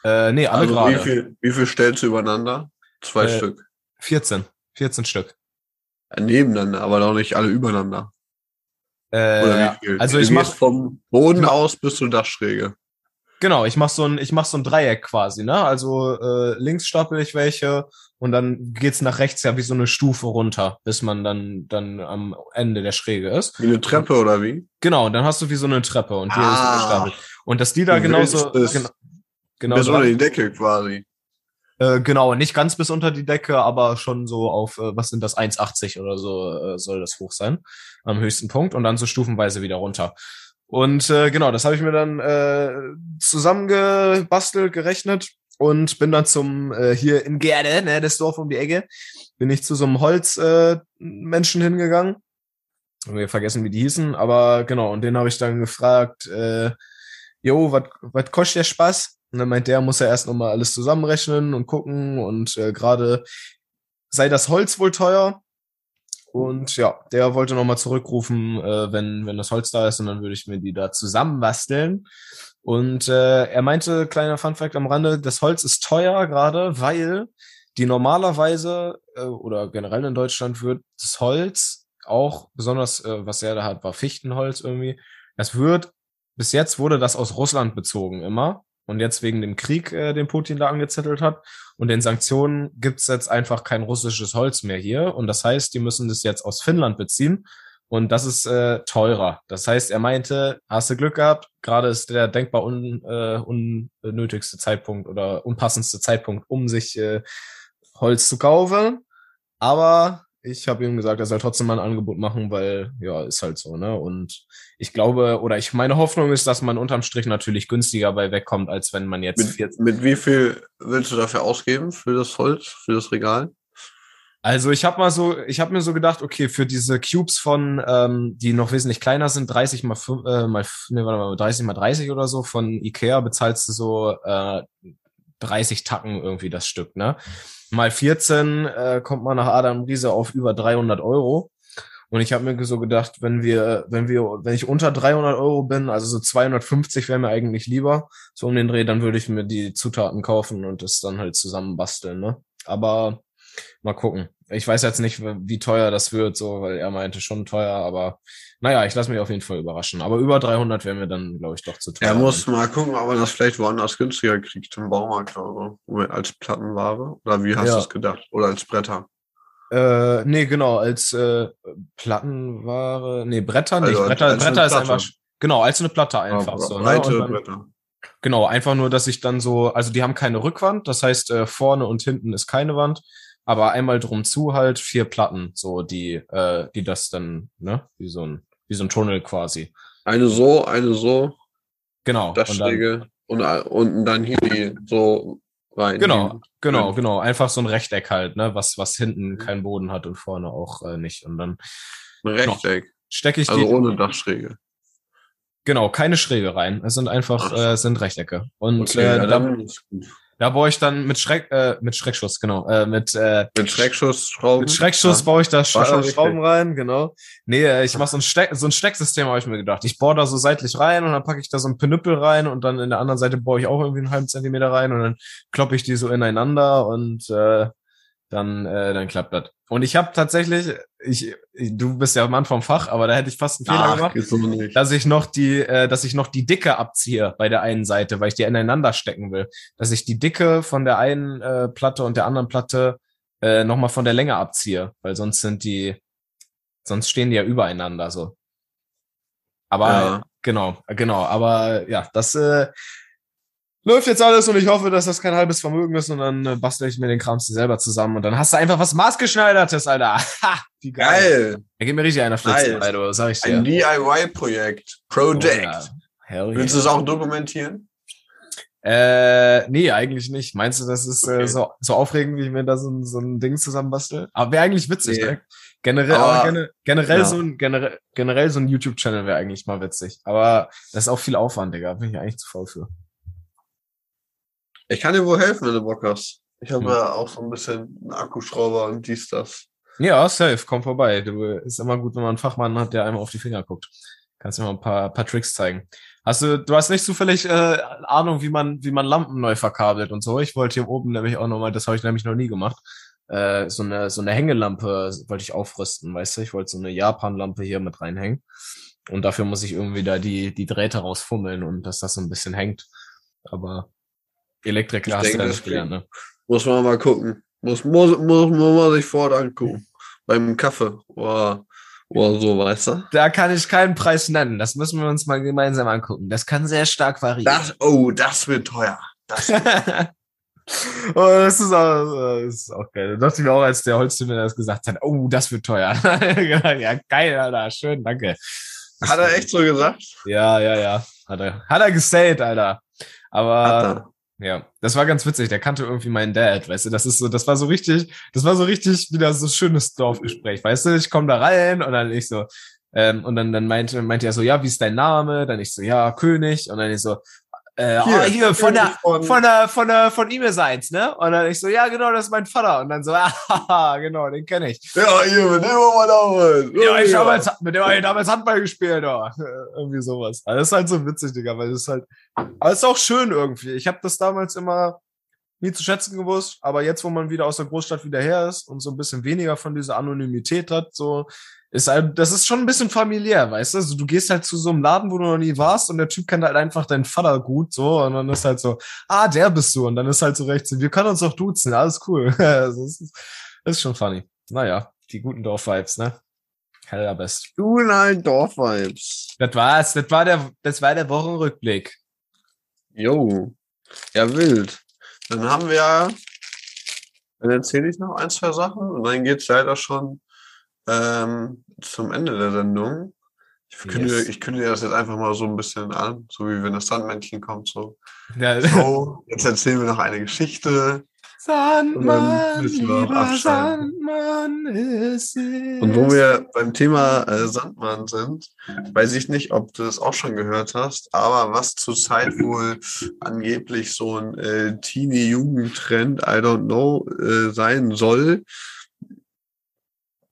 Äh, nee, alle also gerade. Wie viel, wie viel stellst du übereinander? Zwei äh, Stück. 14. 14 Stück. Ja, nebeneinander, aber doch nicht alle übereinander. Äh, Oder wie viel? Also ich mach vom Boden aus bis zur Dachschräge. Genau, ich mach so ein, ich mach so ein Dreieck quasi, ne? Also äh, links stapel ich welche und dann geht's nach rechts ja wie so eine Stufe runter, bis man dann dann am Ende der Schräge ist. Wie eine Treppe oder wie? Genau, und dann hast du wie so eine Treppe und hier ah, ist gestapelt. Und dass die da genauso genau, genau bis unter die Decke quasi. Äh, genau, nicht ganz bis unter die Decke, aber schon so auf, äh, was sind das, 1,80 oder so äh, soll das hoch sein, am höchsten Punkt und dann so stufenweise wieder runter. Und äh, genau, das habe ich mir dann äh, zusammengebastelt, gerechnet und bin dann zum äh, hier in Gerde, ne, das Dorf um die Ecke, bin ich zu so einem Holzmenschen äh, hingegangen. Wir vergessen, wie die hießen, aber genau, und den habe ich dann gefragt, äh, jo, was kostet der Spaß? Und dann meint der, muss er erst nochmal alles zusammenrechnen und gucken und äh, gerade sei das Holz wohl teuer Und ja, der wollte nochmal zurückrufen, äh, wenn, wenn das Holz da ist, und dann würde ich mir die da zusammenbasteln. Und äh, er meinte, kleiner Funfact am Rande, das Holz ist teuer gerade, weil die normalerweise äh, oder generell in Deutschland wird das Holz auch, besonders äh, was er da hat, war Fichtenholz irgendwie, das wird, bis jetzt wurde das aus Russland bezogen immer. Und jetzt wegen dem Krieg, äh, den Putin da angezettelt hat und den Sanktionen gibt's jetzt einfach kein russisches Holz mehr hier. Und das heißt, die müssen das jetzt aus Finnland beziehen. Und das ist äh, teurer. Das heißt, er meinte, hast du Glück gehabt, gerade ist der denkbar un, äh, unnötigste Zeitpunkt oder unpassendste Zeitpunkt, um sich äh, Holz zu kaufen. Aber ich habe ihm gesagt, er soll trotzdem mal ein Angebot machen, weil ja, ist halt so, ne? Und ich glaube, oder ich meine Hoffnung ist, dass man unterm Strich natürlich günstiger bei wegkommt, als wenn man jetzt. Mit, mit wie viel willst du dafür ausgeben für das Holz, für das Regal? Also ich habe mal so, ich habe mir so gedacht, okay, für diese Cubes von, ähm, die noch wesentlich kleiner sind, 30 mal, äh, mal, nee, warte mal, 30 mal 30 oder so von Ikea bezahlst du so äh, 30 Tacken irgendwie das Stück, ne? Mal 14 äh, kommt man nach Adam Riese auf über 300 Euro. Und ich habe mir so gedacht, wenn wir, wenn wir, wenn ich unter 300 Euro bin, also so 250 wäre mir eigentlich lieber, so um den Dreh, dann würde ich mir die Zutaten kaufen und das dann halt zusammen basteln, ne? Aber mal gucken. Ich weiß jetzt nicht, wie teuer das wird, so, weil er meinte schon teuer, aber naja, ich lasse mich auf jeden Fall überraschen. Aber über 300 wäre mir dann, glaube ich, doch zu teuer. Er muss mal gucken, ob er das vielleicht woanders günstiger kriegt, im Baumarkt oder so, als Plattenware. Oder wie hast Ja. du es gedacht? Oder als Bretter? Äh, nee, genau, als äh, Plattenware, nee, Bretter nicht. Also als- Bretter, als Bretter ist einfach, genau, als eine Platte einfach Aber so. Ne? breite dann, Bretter. genau, einfach nur, dass ich dann so, also die haben keine Rückwand, das heißt, äh, vorne und hinten ist keine Wand, aber einmal drum zu halt vier Platten, so die, äh, die das dann, ne, wie so ein, wie so ein Tunnel quasi. Eine so, eine so, Genau. das und dann. Und unten dann hier die so rein. Genau, genau, genau. Einfach so ein Rechteck halt, ne, was, was hinten keinen Boden hat und vorne auch äh, nicht. Und dann Ein Rechteck. stecke ich Also die. ohne Dachschräge. Genau, keine Schräge rein. Es sind einfach, Ach. äh, sind Rechtecke. Und Okay, äh, dann gut. Da baue ich dann mit Schreck, äh, mit Schreckschuss, genau, äh, mit, äh, Mit Schreckschussschrauben. mit Schreckschuss Ja. baue ich da Sch. Schrauben rein, genau. Nee, äh, ich mache so ein Steck, so ein Stecksystem habe ich mir gedacht. Ich bohre da so seitlich rein und dann packe ich da so ein Penüppel rein und dann in der anderen Seite bohre ich auch irgendwie einen halben Zentimeter rein und dann kloppe ich die so ineinander und äh, dann, äh, dann klappt das. Und ich habe tatsächlich, ich, du bist ja Mann vom Fach, aber da hätte ich fast einen Fehler Ach, gemacht nicht. dass ich noch die, äh, dass ich noch die Dicke abziehe bei der einen Seite, weil ich die ineinander stecken will. Dass ich die Dicke von der einen äh, Platte und der anderen Platte äh, nochmal von der Länge abziehe, weil sonst sind die, sonst stehen die ja übereinander so. Aber Ja. genau, genau, aber ja, das äh, läuft jetzt alles und ich hoffe, dass das kein halbes Vermögen ist und dann äh, bastel ich mir den Krams selber zusammen und dann hast du einfach was maßgeschneidertes, Alter. Ha, wie geil. Geil. Da geht mir richtig einer flitzen. Alter, sag ich dir. Ein DIY-Projekt. Project. Oh, ja. Willst du es auch dokumentieren? Äh, nee, eigentlich nicht. Meinst du, das ist äh, so, so aufregend, wie ich mir da so, ein- so ein Ding zusammenbastel? Aber wäre eigentlich witzig, Nee. ne? Generell, Aber- aber, gene, generell, ja. so ein, generell, generell so ein YouTube-Channel wäre eigentlich mal witzig. Aber das ist auch viel Aufwand, Digga. Bin ich eigentlich zu faul für. Ich kann dir wohl helfen, wenn du Bock hast. Ich habe Hm. ja auch so ein bisschen einen Akkuschrauber und dies, das. Ja, safe, komm vorbei. Du ist immer gut, wenn man einen Fachmann hat, der einmal auf die Finger guckt. Kannst dir mal ein paar, paar Tricks zeigen. Hast du, du hast nicht zufällig äh, Ahnung, wie man, wie man Lampen neu verkabelt und so. Ich wollte hier oben nämlich auch nochmal, das habe ich nämlich noch nie gemacht. Äh, so eine, so eine Hängelampe wollte ich aufrüsten, weißt du? Ich wollte so eine Japan-Lampe hier mit reinhängen. Und dafür muss ich irgendwie da die, die Drähte rausfummeln und dass das so ein bisschen hängt. Aber Elektriker Ich hast du ja das nicht gelernt, ne? Muss man mal gucken. Muss, muss, muss, muss man sich vor Ort angucken. Beim Kaffee oder, oder so, weißt du? Da kann ich keinen Preis nennen. Das müssen wir uns mal gemeinsam angucken. Das kann sehr stark variieren. Das, oh, das wird teuer. Das, oh, das ist auch, das ist auch geil. Da dachte ich mir auch, als der Holztümer das gesagt hat, oh, das wird teuer. ja, geil, Alter. Schön, danke. hat er echt so gesagt? Ja, ja, ja. Hat er, hat er gesayt, Alter. Aber, Hat er. Ja, das war ganz witzig. Der kannte irgendwie meinen Dad, weißt du. Das ist so, das war so richtig, das war so richtig wieder so schönes Dorfgespräch, weißt du. Ich komme da rein und dann ich so, ähm, und dann, dann meinte, meinte er so, ja, wie ist dein Name? Dann ich so, ja, König. Und dann ich so, äh, hier, oh, hier von der, von, von der, von der, von ihm ist eins, ne? Und dann ich so, ja, genau, das ist mein Vater. Und dann so, ah, genau, den kenne ich. Ja, hier, mit dem haben wir damals. Ja, ich habe damals, mit dem habe ich damals Handball gespielt, oh. Irgendwie sowas. Also das ist halt so witzig, Digga, weil das ist halt, aber es ist auch schön irgendwie. Ich habe das damals immer nie zu schätzen gewusst, aber jetzt, wo man wieder aus der Großstadt wieder her ist und so ein bisschen weniger von dieser Anonymität hat, so, ist halt, das ist schon ein bisschen familiär, weißt du? Also du gehst halt zu so einem Laden, wo du noch nie warst und der Typ kennt halt einfach deinen Vater gut, so, und dann ist halt so, ah, der bist du, und dann ist halt so rechts, wir können uns auch duzen, alles cool. also, das, ist, das ist schon funny. Naja, die guten Dorf-Vibes, ne? Heller best. Du nein, Dorf-Vibes. Das war's, das war der, das war der Wochenrückblick. Jo. Ja, wild. Dann haben wir, dann erzähle ich noch ein, zwei Sachen und dann geht's leider schon ähm, zum Ende der Sendung. Ich kündige, yes. ich kündige das jetzt einfach mal so ein bisschen an, so wie wenn das Sandmännchen kommt. So. Ja. so, jetzt erzählen wir noch eine Geschichte. Sandmann, lieber Sandmann ist es. Und wo wir beim Thema äh, Sandmann sind, weiß ich nicht, ob du das auch schon gehört hast, aber was zurzeit wohl angeblich so ein äh, Teenie-Jugendtrend, I don't know, äh, sein soll,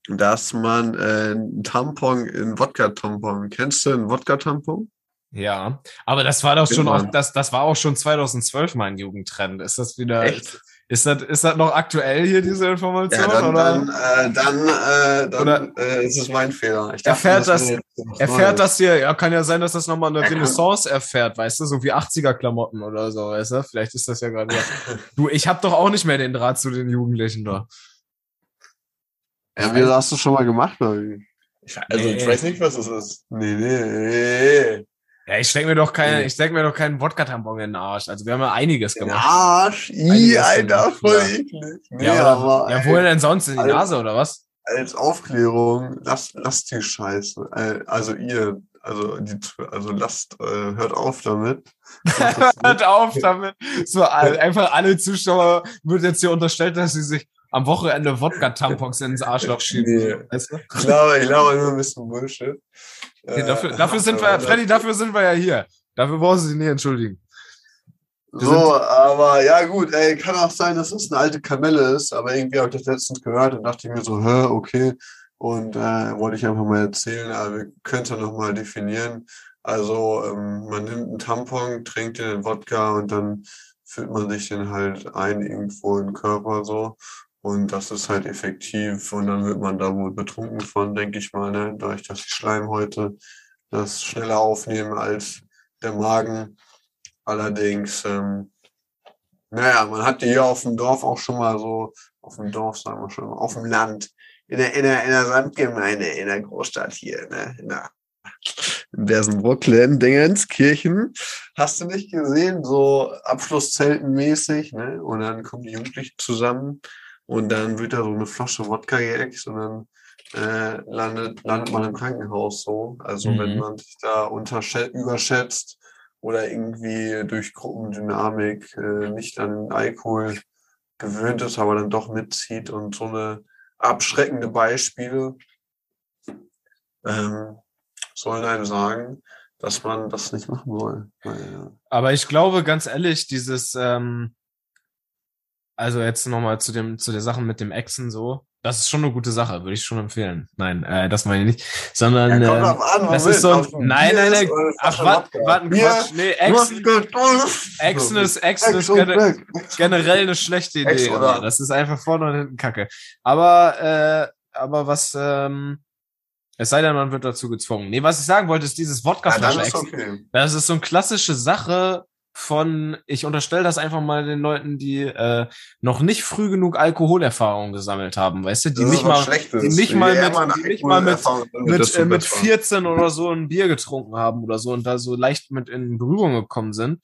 dass man äh, einen Tampon in Wodka-Tampon. Kennst du einen Wodka-Tampon? Ja, aber das war doch schon auch, das, das war auch schon 2012 mein Jugendtrend. Ist das wieder, Echt? Ist das, ist das noch aktuell hier, diese Information? Ja, dann, oder? dann, äh, dann, äh, dann oder äh, ist es mein Fehler. Ich dachte, erfährt das, das erfährt das hier, ja, kann ja sein, dass das nochmal eine ja, Renaissance erfährt, weißt du, so wie 80er-Klamotten oder so, weißt du? Vielleicht ist das ja gerade. du, ich hab doch auch nicht mehr den Draht zu den Jugendlichen da. Ja, wie hast du schon mal gemacht? Ich, also, nee. ich weiß nicht, was das ist. Nee, nee. Ja, ich steck mir doch keine, ich steck mir doch keinen Wodka-Tampon in den Arsch. Also wir haben ja einiges gemacht. Arsch? I, Alter, voll eklig. Nee, ja, aber, ja, woher denn sonst? In die Nase oder was? Als Aufklärung, lasst, lasst die Scheiße. Äh, also ihr, also die, also lasst, äh, hört auf damit. hört auf damit. So, einfach alle Zuschauer wird jetzt hier unterstellt, dass sie sich am Wochenende Wodka-Tampons ins Arschloch schieben. Nee. Weißt du? Ich glaube, ich glaube nur ein bisschen Bullshit. Nee, dafür, äh, dafür sind wir, Freddy, dafür sind wir ja hier. Dafür brauchen Sie sich nicht entschuldigen. Wir so, aber ja gut, ey, kann auch sein, dass das eine alte Kamelle ist, aber irgendwie habe ich das letztens gehört und dachte mir so, hä, okay. Und äh, wollte ich einfach mal erzählen, aber wir können es ja nochmal definieren. Also ähm, man nimmt einen Tampon, trinkt den Wodka und dann fühlt man sich den halt ein irgendwo im Körper so. Und das ist halt effektiv und dann wird man da wohl betrunken von, denke ich mal, ne? dadurch, dass die Schleimhäute das schneller aufnehmen als der Magen. Allerdings, ähm, naja, man hat die hier auf dem Dorf auch schon mal so, auf dem Dorf sagen wir schon, auf dem Land, in der, in der, in der Sandgemeinde, in der Großstadt hier, ne? in der in Bersenbrooklyn, Dingenskirchen. Hast du nicht gesehen, so Abschlusszeltenmäßig, ne? Und dann kommen die Jugendlichen zusammen und dann wird da so eine Flasche Wodka geäxt und dann äh, landet, landet man im Krankenhaus so. Also mhm. wenn man sich da überschätzt oder irgendwie durch Gruppendynamik äh, nicht an Alkohol gewöhnt ist, aber dann doch mitzieht und so eine abschreckende Beispiele ähm, sollen einem sagen, dass man das nicht machen soll. Weil, aber ich glaube, ganz ehrlich, dieses ähm, also jetzt nochmal zu dem, zu der Sache mit dem Exen so. Das ist schon eine gute Sache, würde ich schon empfehlen. Nein, äh, das meine ich nicht. Sondern ja, äh, an, das ist so ein, nein, nein, nein, ach, warte, warte, Quatsch. Nee, Exen, Exen ist, Exen ist generell, generell eine schlechte Idee. Oder? Das ist einfach vorne und hinten Kacke. Aber, äh, aber was, ähm, es sei denn, man wird dazu gezwungen. Nee, was ich sagen wollte, ist dieses Wodka-Flasche. Ja, okay. Das ist so eine klassische Sache, von, ich unterstelle das einfach mal den Leuten, die äh, noch nicht früh genug Alkoholerfahrung gesammelt haben, weißt du, die nicht mal, die nicht mal mit, die nicht mal mit, mit, äh, mit 14 oder so ein Bier getrunken haben oder so und da so leicht mit in Berührung gekommen sind,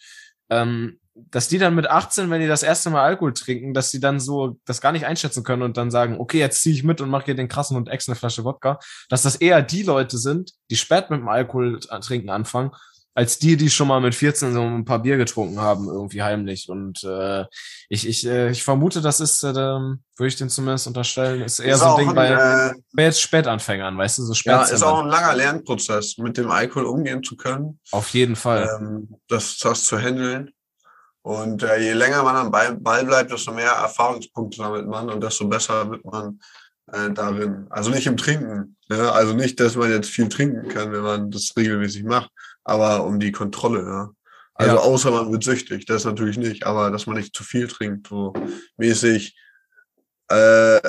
ähm, dass die dann mit 18, wenn die das erste Mal Alkohol trinken, dass sie dann so das gar nicht einschätzen können und dann sagen, okay, jetzt ziehe ich mit und mache hier den krassen und ex eine Flasche Wodka, dass das eher die Leute sind, die spät mit dem Alkohol trinken anfangen als die, die schon mal mit 14 so ein paar Bier getrunken haben, irgendwie heimlich. Und äh, ich, ich, äh, ich vermute, das ist, äh, würde ich den zumindest unterstellen, ist eher ist so ein Ding ein, bei, äh, Spätanfängern, weißt du, so Spätzimmer. Ja, ist auch ein langer Lernprozess, mit dem Alkohol umgehen zu können. Auf jeden Fall. Ähm, das, das zu handeln. Und äh, je länger man am Ball, Ball bleibt, desto mehr Erfahrungspunkte sammelt man und desto besser wird man äh, darin. Also nicht im Trinken. Ne? Also nicht, dass man jetzt viel trinken kann, wenn man das regelmäßig macht, aber um die Kontrolle. Ja? Also ja. außer man wird süchtig, das natürlich nicht, aber dass man nicht zu viel trinkt, so mäßig. Äh,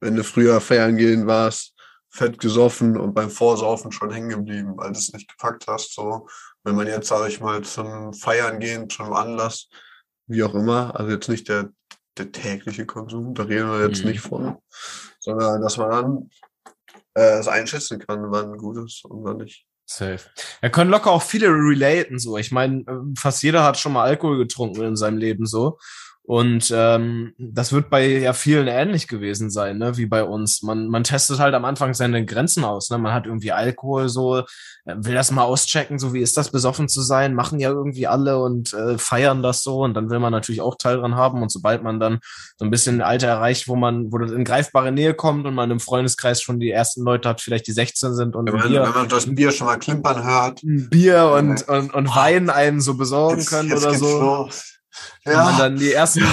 wenn du früher feiern gehen warst, fett gesoffen und beim Vorsaufen schon hängen geblieben, weil du es nicht gepackt hast. So, wenn man jetzt, sage ich mal, zum Feiern gehen, zum Anlass, wie auch immer, also jetzt nicht der, der tägliche Konsum, da reden wir jetzt mhm. nicht von, sondern dass man dann äh, es einschätzen kann, wann gut ist und wann nicht. Safe. Er können locker auch viele relaten, so. Ich meine, äh, fast jeder hat schon mal Alkohol getrunken in seinem Leben, so. Und ähm, das wird bei ja vielen ähnlich gewesen sein, ne, wie bei uns. Man, man testet halt am Anfang seine Grenzen aus. Ne? Man hat irgendwie Alkohol, so äh, will das mal auschecken, so wie ist das, besoffen zu sein, machen ja irgendwie alle und äh, feiern das so und dann will man natürlich auch Teil dran haben. Und sobald man dann so ein bisschen Alter erreicht, wo man, wo das in greifbare Nähe kommt und man im Freundeskreis schon die ersten Leute hat, vielleicht die 16 sind und wenn man, Bier, wenn man das Bier schon mal klimpern hört, Bier und, und, und Wein einen so besorgen jetzt, können jetzt oder so. Los. Ja. Und dann die ersten.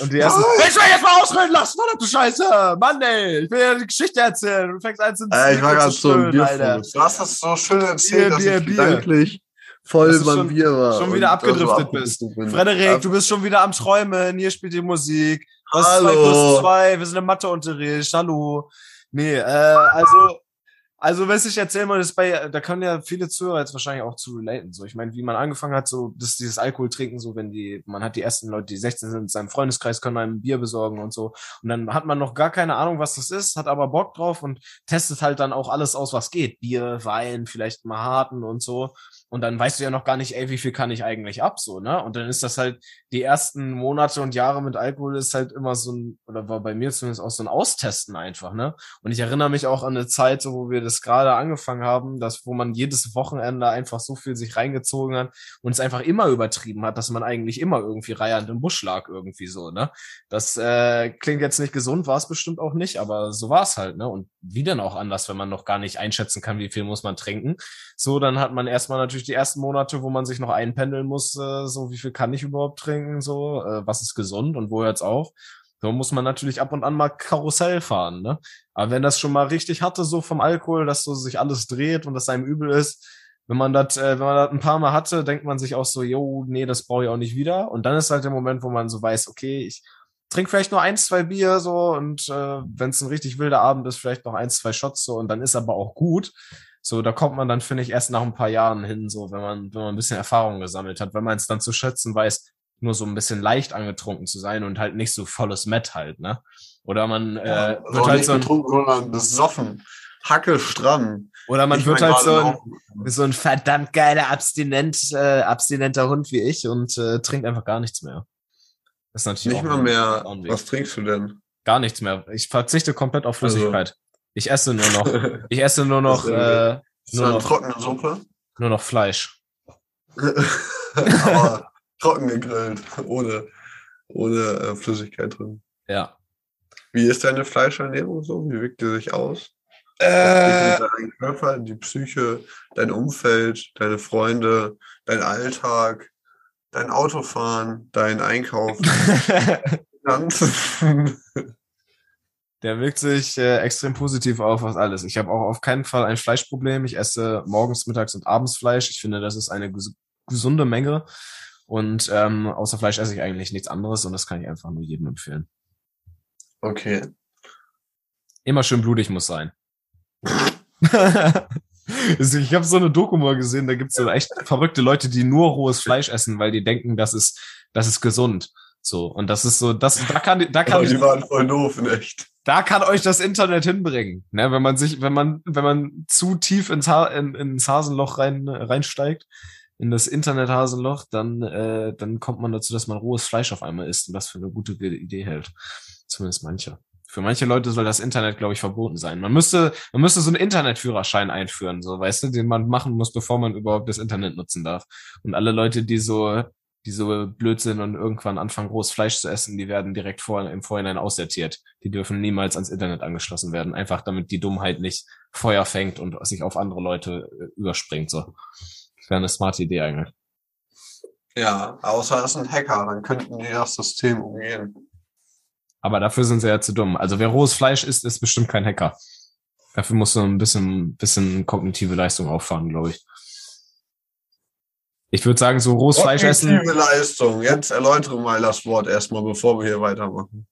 Und die ersten. Ich will jetzt mal ausreden lassen, verdammte Scheiße! Mann, ey! Ich will ja die Geschichte erzählen. Du fängst eins ins äh, Ich war gerade so ein Alter. Du hast das so schön erzählt, Bier, dass Bier, ich Bier. gedanklich voll beim schon, Bier war. Schon wieder abgedriftet bist. Bin. Frederik, du bist schon wieder am Träumen. Hier spielt die Musik. Was Hallo. ist 2 plus 2? Wir sind im Matheunterricht. Hallo. Nee, äh, also also, was ich erzählen wollte, ist bei, da können ja viele Zuhörer jetzt wahrscheinlich auch zu relaten. So, ich meine, wie man angefangen hat, so, dass dieses Alkohol trinken, so, wenn die, man hat die ersten Leute, die 16 sind, in seinem Freundeskreis, können einem Bier besorgen und so. Und dann hat man noch gar keine Ahnung, was das ist, hat aber Bock drauf und testet halt dann auch alles aus, was geht. Bier, Wein, vielleicht mal harten und so. Und dann weißt du ja noch gar nicht, ey, wie viel kann ich eigentlich ab, so, ne? Und dann ist das halt, die ersten Monate und Jahre mit Alkohol ist halt immer so ein, oder war bei mir zumindest auch so ein Austesten einfach, ne? Und ich erinnere mich auch an eine Zeit, so, wo wir das gerade angefangen haben, dass, wo man jedes Wochenende einfach so viel sich reingezogen hat und es einfach immer übertrieben hat, dass man eigentlich immer irgendwie reihend im Busch lag, irgendwie so, ne? Das äh, klingt jetzt nicht gesund, war es bestimmt auch nicht, aber so war es halt, ne? Und wie denn auch anders, wenn man noch gar nicht einschätzen kann, wie viel muss man trinken. So, dann hat man erstmal natürlich natürlich die ersten Monate, wo man sich noch einpendeln muss, äh, so wie viel kann ich überhaupt trinken, so, äh, was ist gesund und wo hört's auf. So muss man natürlich ab und an mal Karussell fahren, ne? Aber wenn das schon mal richtig hatte, so vom Alkohol, dass so sich alles dreht und das einem übel ist, wenn man das, äh, wenn man das ein paar Mal hatte, denkt man sich auch so, yo, nee, das brauche ich auch nicht wieder. Und dann ist halt der Moment, wo man so weiß, okay, ich trinke vielleicht nur eins, zwei Bier so und äh, wenn es ein richtig wilder Abend ist, vielleicht noch eins, zwei Shots so und dann ist aber auch gut. So, da kommt man dann, finde ich, erst nach ein paar Jahren hin, so, wenn man, wenn man ein bisschen Erfahrung gesammelt hat, wenn man es dann zu schätzen weiß, nur so ein bisschen leicht angetrunken zu sein und halt nicht so volles Met halt, ne? Oder man äh, ja, wird also halt so ein, getrunken, sondern besoffen. Hacke stramm. Oder man ich wird halt so ein, so ein verdammt geiler Abstinent, äh, abstinenter Hund wie ich und äh, trinkt einfach gar nichts mehr. Das ist natürlich nicht mal mehr. Was trinkst du denn? Gar nichts mehr. Ich verzichte komplett auf also Flüssigkeit. Also, ich esse nur noch, ich esse nur noch, äh, nur noch trockene Suppe. Nur noch Fleisch. Aber trocken gegrillt, ohne, ohne äh, Flüssigkeit drin. Ja. Wie ist deine Fleischernährung so? Wie wirkt die sich aus? Äh, dein Körper, die Psyche, dein Umfeld, deine Freunde, dein Alltag, dein Autofahren, dein Einkaufen. Der wirkt sich äh, extrem positiv auf was alles. Ich habe auch auf keinen Fall ein Fleischproblem. Ich esse morgens, mittags und abends Fleisch. Ich finde, das ist eine ges gesunde Menge. Und ähm, außer Fleisch esse ich eigentlich nichts anderes und das kann ich einfach nur jedem empfehlen. Okay. Immer schön blutig muss sein. ich habe so eine Doku mal gesehen, da gibt's so echt verrückte Leute, die nur rohes Fleisch essen, weil die denken, das ist, das ist gesund. So, und das ist so, das, da kann, da kann. Aber die waren voll doof, echt. Da kann euch das Internet hinbringen, ne, wenn man sich, wenn man, wenn man zu tief ins, ha in, ins Hasenloch rein, reinsteigt, in das Internethasenloch, dann, äh, dann kommt man dazu, dass man rohes Fleisch auf einmal isst und das für eine gute Idee hält. Zumindest mancher. Für manche Leute soll das Internet, glaube ich, verboten sein. Man müsste, man müsste so einen Internetführerschein einführen, so, weißt du, den man machen muss, bevor man überhaupt das Internet nutzen darf. Und alle Leute, die so, die so blöd sind und irgendwann anfangen, rohes Fleisch zu essen, die werden direkt vor, im Vorhinein aussortiert. Die dürfen niemals ans Internet angeschlossen werden. Einfach damit die Dummheit nicht Feuer fängt und sich auf andere Leute äh, überspringt, so. Das wäre eine smarte Idee eigentlich. Ja, außer es sind Hacker, dann könnten die das System umgehen. Aber dafür sind sie ja zu dumm. Also wer rohes Fleisch isst, ist bestimmt kein Hacker. Dafür musst du ein bisschen, bisschen kognitive Leistung auffahren, glaube ich. Ich würde sagen, so rohes Fleisch essen. Kognitive Leistung. Jetzt erläutere mal das Wort erstmal, bevor wir hier weitermachen.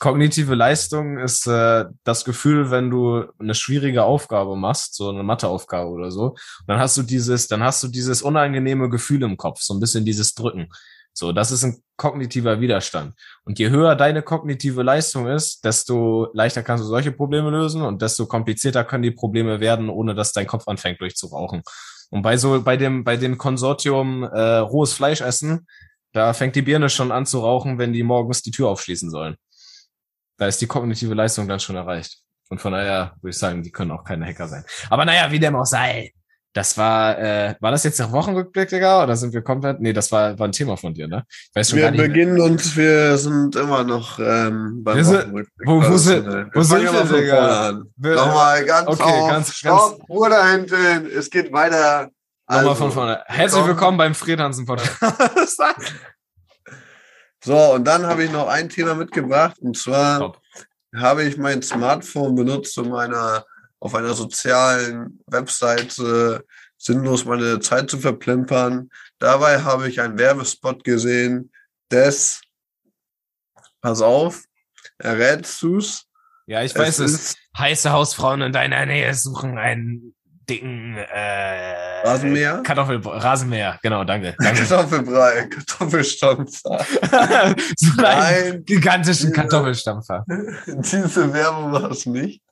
Kognitive Leistung ist äh, das Gefühl, wenn du eine schwierige Aufgabe machst, so eine Matheaufgabe oder so, dann hast du dieses, dann hast du dieses unangenehme Gefühl im Kopf, so ein bisschen dieses Drücken. So, das ist ein kognitiver Widerstand. Und je höher deine kognitive Leistung ist, desto leichter kannst du solche Probleme lösen und desto komplizierter können die Probleme werden, ohne dass dein Kopf anfängt durchzurauchen. Und bei so, bei dem, bei dem Konsortium äh, rohes Fleisch essen, da fängt die Birne schon an zu rauchen, wenn die morgens die Tür aufschließen sollen. Da ist die kognitive Leistung dann schon erreicht. Und von daher würde ich sagen, die können auch keine Hacker sein. Aber naja, wie dem auch sei. Das war, äh, war das jetzt der Wochenrückblick, Digga? Oder sind wir komplett? Nee, das war, war ein Thema von dir, ne? Ich weiß schon wir beginnen und wir sind immer noch ähm, beim sind, Wochenrückblick. Wo, wo, sind, wir wo sind wir, Digga? Nochmal ganz okay, auf. ganz, Stopp, ganz, Ruhe da hinten. Es geht weiter. Nochmal also, von vorne. Herzlich willkommen beim Fredhansen Podcast. so, und dann habe ich noch ein Thema mitgebracht. Und zwar habe ich mein Smartphone benutzt, um meiner auf einer sozialen Webseite sinnlos meine Zeit zu verplempern. Dabei habe ich einen Werbespot gesehen des, pass auf, errätst du's? Ja, ich weiß es. es. Heiße Hausfrauen in deiner Nähe suchen einen dicken äh, Rasenmäher? Kartoffel Rasenmäher, genau, danke. danke. Kartoffelbrei, Kartoffelstampfer. so einen gigantischen Kartoffelstampfer. Diese Werbung war es nicht.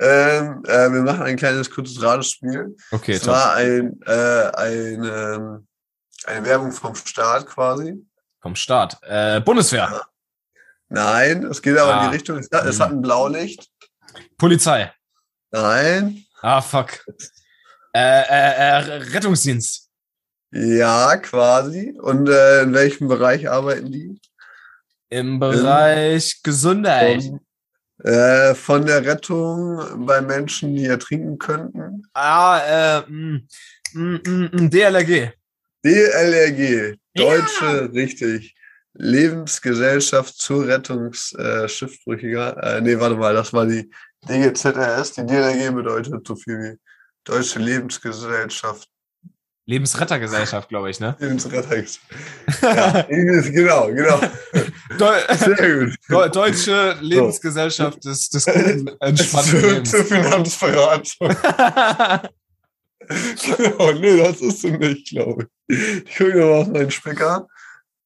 Ähm, äh, wir machen ein kleines kurzes Ratespiel. Okay, Es war ein, äh, ein, ähm, eine Werbung vom Staat quasi. Vom Staat. Äh, Bundeswehr. Nein, es geht aber ah. in die ah. Richtung. Es hat, es hat ein Blaulicht. Polizei. Nein. Ah, fuck. Äh, äh, äh, Rettungsdienst. Ja, quasi. Und äh, in welchem Bereich arbeiten die? Im Bereich in, Gesundheit. Von, äh, von der Rettung bei Menschen, die ertrinken könnten? Ah, äh, m, m, m, DLRG. DLRG, Deutsche, ja. richtig. Lebensgesellschaft zur Rettung äh. Äh, nee, warte mal, das war die DGZRS. Die DLRG bedeutet so viel wie Deutsche Lebensgesellschaft Lebensrettergesellschaft, glaube ich, ne? Lebensrettergesellschaft. Ja, genau, genau. Deu gut. Deutsche Lebensgesellschaft so. des, des guten, entspannten Lebens. Zur Finanzberatung. oh, nee, das ist sie nicht, glaube ich. Ich gucke mal auf meinen Spicker.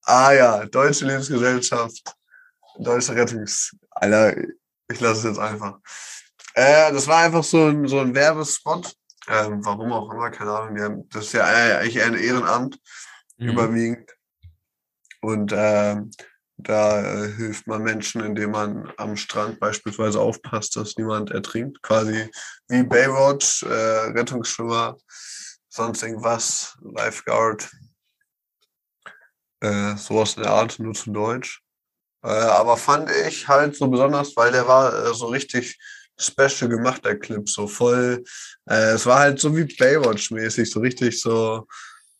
Ah ja, Deutsche Lebensgesellschaft, Deutsche Rettungs... Alter, ich lasse es jetzt einfach. Äh, das war einfach so ein, so ein Werbespot ähm, warum auch immer, keine Ahnung. Haben, das ist ja eigentlich ein Ehrenamt mhm. überwiegend. Und ähm, da äh, hilft man Menschen, indem man am Strand beispielsweise aufpasst, dass niemand ertrinkt. Quasi wie Baywatch, äh, Rettungsschwimmer, sonst irgendwas, Lifeguard. Äh, sowas in der Art, nur zu Deutsch. Äh, aber fand ich halt so besonders, weil der war äh, so richtig special gemacht, der Clip, so voll. Äh, es war halt so wie Baywatch-mäßig, so richtig so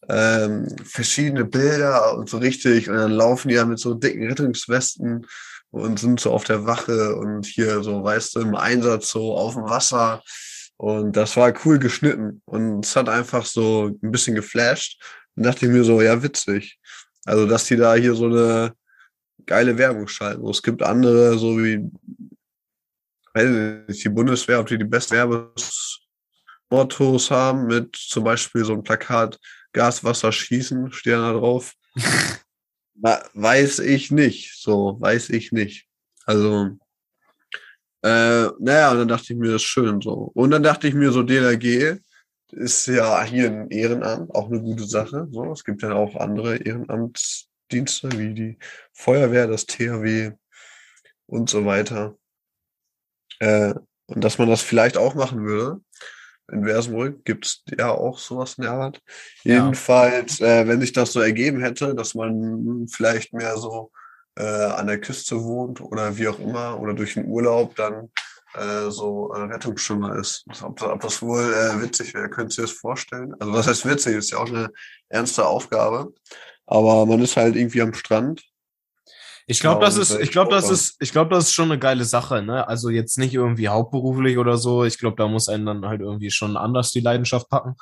ähm, verschiedene Bilder und so richtig. Und dann laufen die ja mit so dicken Rettungswesten und sind so auf der Wache und hier so, weißt du, im Einsatz so auf dem Wasser. Und das war cool geschnitten. Und es hat einfach so ein bisschen geflasht. Und dachte ich mir so, ja, witzig. Also, dass die da hier so eine geile Werbung schalten. Es gibt andere, so wie weiß nicht, die Bundeswehr, ob die die besten Werbemottos haben, mit zum Beispiel so einem Plakat Gas, Wasser, Schießen, stehen da drauf. weiß ich nicht, so, weiß ich nicht. Also, äh, naja, und dann dachte ich mir, das ist schön so. Und dann dachte ich mir, so DLRG ist ja hier ein Ehrenamt, auch eine gute Sache. So, es gibt ja auch andere Ehrenamtsdienste wie die Feuerwehr, das THW, und so weiter. Äh, und dass man das vielleicht auch machen würde. In Versbrück gibt's ja auch sowas in der Art. Ja. Jedenfalls, äh, wenn sich das so ergeben hätte, dass man vielleicht mehr so äh, an der Küste wohnt oder wie auch immer oder durch den Urlaub dann äh, so äh, Rettungsschwimmer ist. Ob, ob das wohl äh, witzig wäre, könnt ihr es vorstellen? Also was heißt witzig? Ist ja auch eine ernste Aufgabe. Aber man ist halt irgendwie am Strand. Ich glaube, Ja, das ist, ich glaube, das ist, ich glaube, das ist schon eine geile Sache, ne? Also jetzt nicht irgendwie hauptberuflich oder so. Ich glaube, da muss einen dann halt irgendwie schon anders die Leidenschaft packen.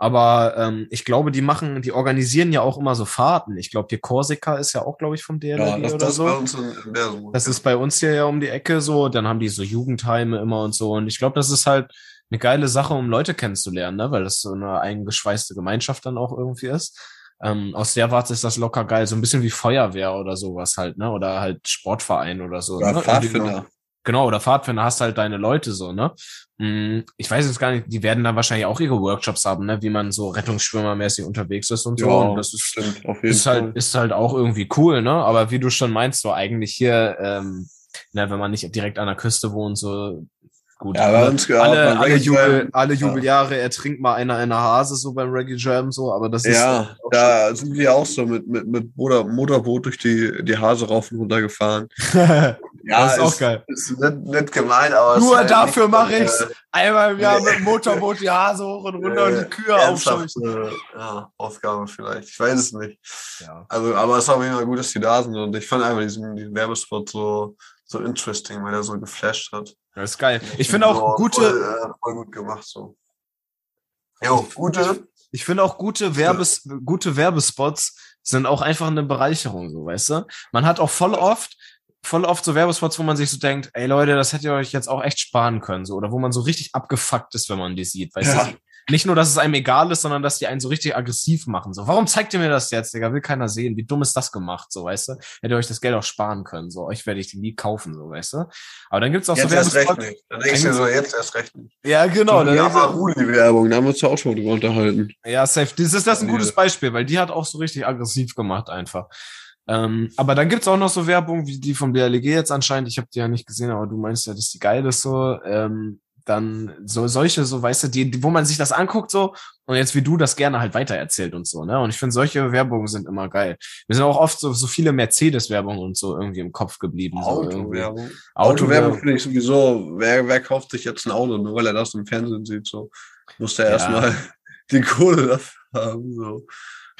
Aber ähm, ich glaube, die machen, die organisieren ja auch immer so Fahrten. Ich glaube, hier Korsika ist ja auch, glaube ich, vom DLRG Ja, das, oder das so. bei uns Bersenburg. Das ist bei uns hier ja um die Ecke so. Dann haben die so Jugendheime immer und so. Und ich glaube, das ist halt eine geile Sache, um Leute kennenzulernen, ne? weil das so eine eingeschweißte Gemeinschaft dann auch irgendwie ist. Ähm, aus der Warte ist das locker geil. So ein bisschen wie Feuerwehr oder sowas halt, ne? Oder halt Sportverein oder so. Oder ne? Pfadfinder. Genau, oder Pfadfinder hast halt deine Leute so, ne? Mm, Ich weiß jetzt gar nicht, die werden dann wahrscheinlich auch ihre Workshops haben, ne? Wie man so Rettungsschwimmermäßig unterwegs ist und so. Ja, und das ist stimmt, auf jeden ist Fall. halt, ist halt auch irgendwie cool, ne? Aber wie du schon meinst, so eigentlich hier, ähm, ne, wenn man nicht direkt an der Küste wohnt, so gut. Ja, bei alle, uns ja, alle, alle, Jubel, alle ja. Jubeljahre ertrinkt mal einer in der Hase, so beim Reggae Jam, so, aber das ist. Ja, da sind wir auch so mit, mit, mit Motor, Motorboot durch die, die Hase rauf und runter gefahren. Ja, das ist auch geil. Ist nicht, nicht gemein, aber. es Nur ist halt dafür nicht, mach äh, ich's. Einmal im Jahr Nee. mit dem Motorboot die Hase hoch und runter und die Kühe aufscheuchen. ernsthafte, ja, Aufgabe vielleicht. Ich weiß es nicht. Ja. Also, aber es ist auf jeden Fall gut, dass die da sind und ich fand einfach diesen, diesen Werbespot so, so interesting, weil er so geflasht hat. Das ist geil. Ich finde auch gute, Voll, äh, voll gut gemacht, so. Jo, gute. Ich finde auch gute Werbes, gute Werbespots sind auch einfach eine Bereicherung, so, weißt du? Man hat auch voll oft, voll oft so Werbespots, wo man sich so denkt, ey Leute, das hättet ihr euch jetzt auch echt sparen können, so, oder wo man so richtig abgefuckt ist, wenn man die sieht, weißt Ja. du? Nicht nur, dass es einem egal ist, sondern dass die einen so richtig aggressiv machen. So, warum zeigt ihr mir das jetzt, Digga? Will keiner sehen. Wie dumm ist das gemacht, so, weißt du? Hättet ihr euch das Geld auch sparen können, so. Euch werde ich die nie kaufen, so, weißt du? Aber dann gibt's auch Jetzt so erst recht nicht. Dann denkst du so, jetzt erst recht nicht. Ja, genau. die dann denkst du- Amaruli-Werbung, da haben wir uns ja auch schon drüber unterhalten. Ja, safe. Das ist das ein Ja. gutes Beispiel, weil die hat auch so richtig aggressiv gemacht einfach. Ähm, aber dann gibt's auch noch so Werbung wie die vom BLG jetzt anscheinend. Ich habe die ja nicht gesehen, aber du meinst ja, dass die geil ist so. Ähm, dann so solche, so weißt du, die, wo man sich das anguckt so und jetzt wie du das gerne halt weitererzählt und so, ne? Und ich finde, solche Werbungen sind immer geil. Mir sind auch oft so, so viele Mercedes-Werbungen und so irgendwie im Kopf geblieben. So. Autowerbung. Autowerbung. Autowerbung finde ich sowieso, wer, wer kauft sich jetzt ein Auto, nur weil er das im Fernsehen sieht, so. Muss der Ja. erstmal die Kohle dafür haben, so.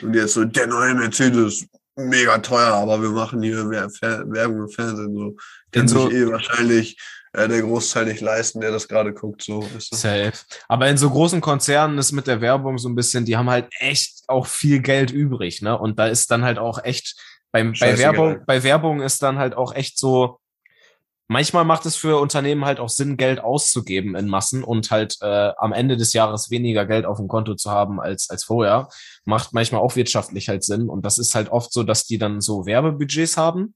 Und jetzt so, der neue Mercedes, mega teuer, aber wir machen hier Werbung im Fernsehen, so. Kann In so- eh wahrscheinlich äh, der Großteil nicht leisten, der das gerade guckt, so. Weißt du? Safe. Aber in so großen Konzernen ist mit der Werbung so ein bisschen, die haben halt echt auch viel Geld übrig, ne? Und da ist dann halt auch echt, beim, bei. Werbung, bei Werbung ist dann halt auch echt so, manchmal macht es für Unternehmen halt auch Sinn, Geld auszugeben in Massen und halt äh, am Ende des Jahres weniger Geld auf dem Konto zu haben als, als vorher. Macht manchmal auch wirtschaftlich halt Sinn. Und das ist halt oft so, dass die dann so Werbebudgets haben.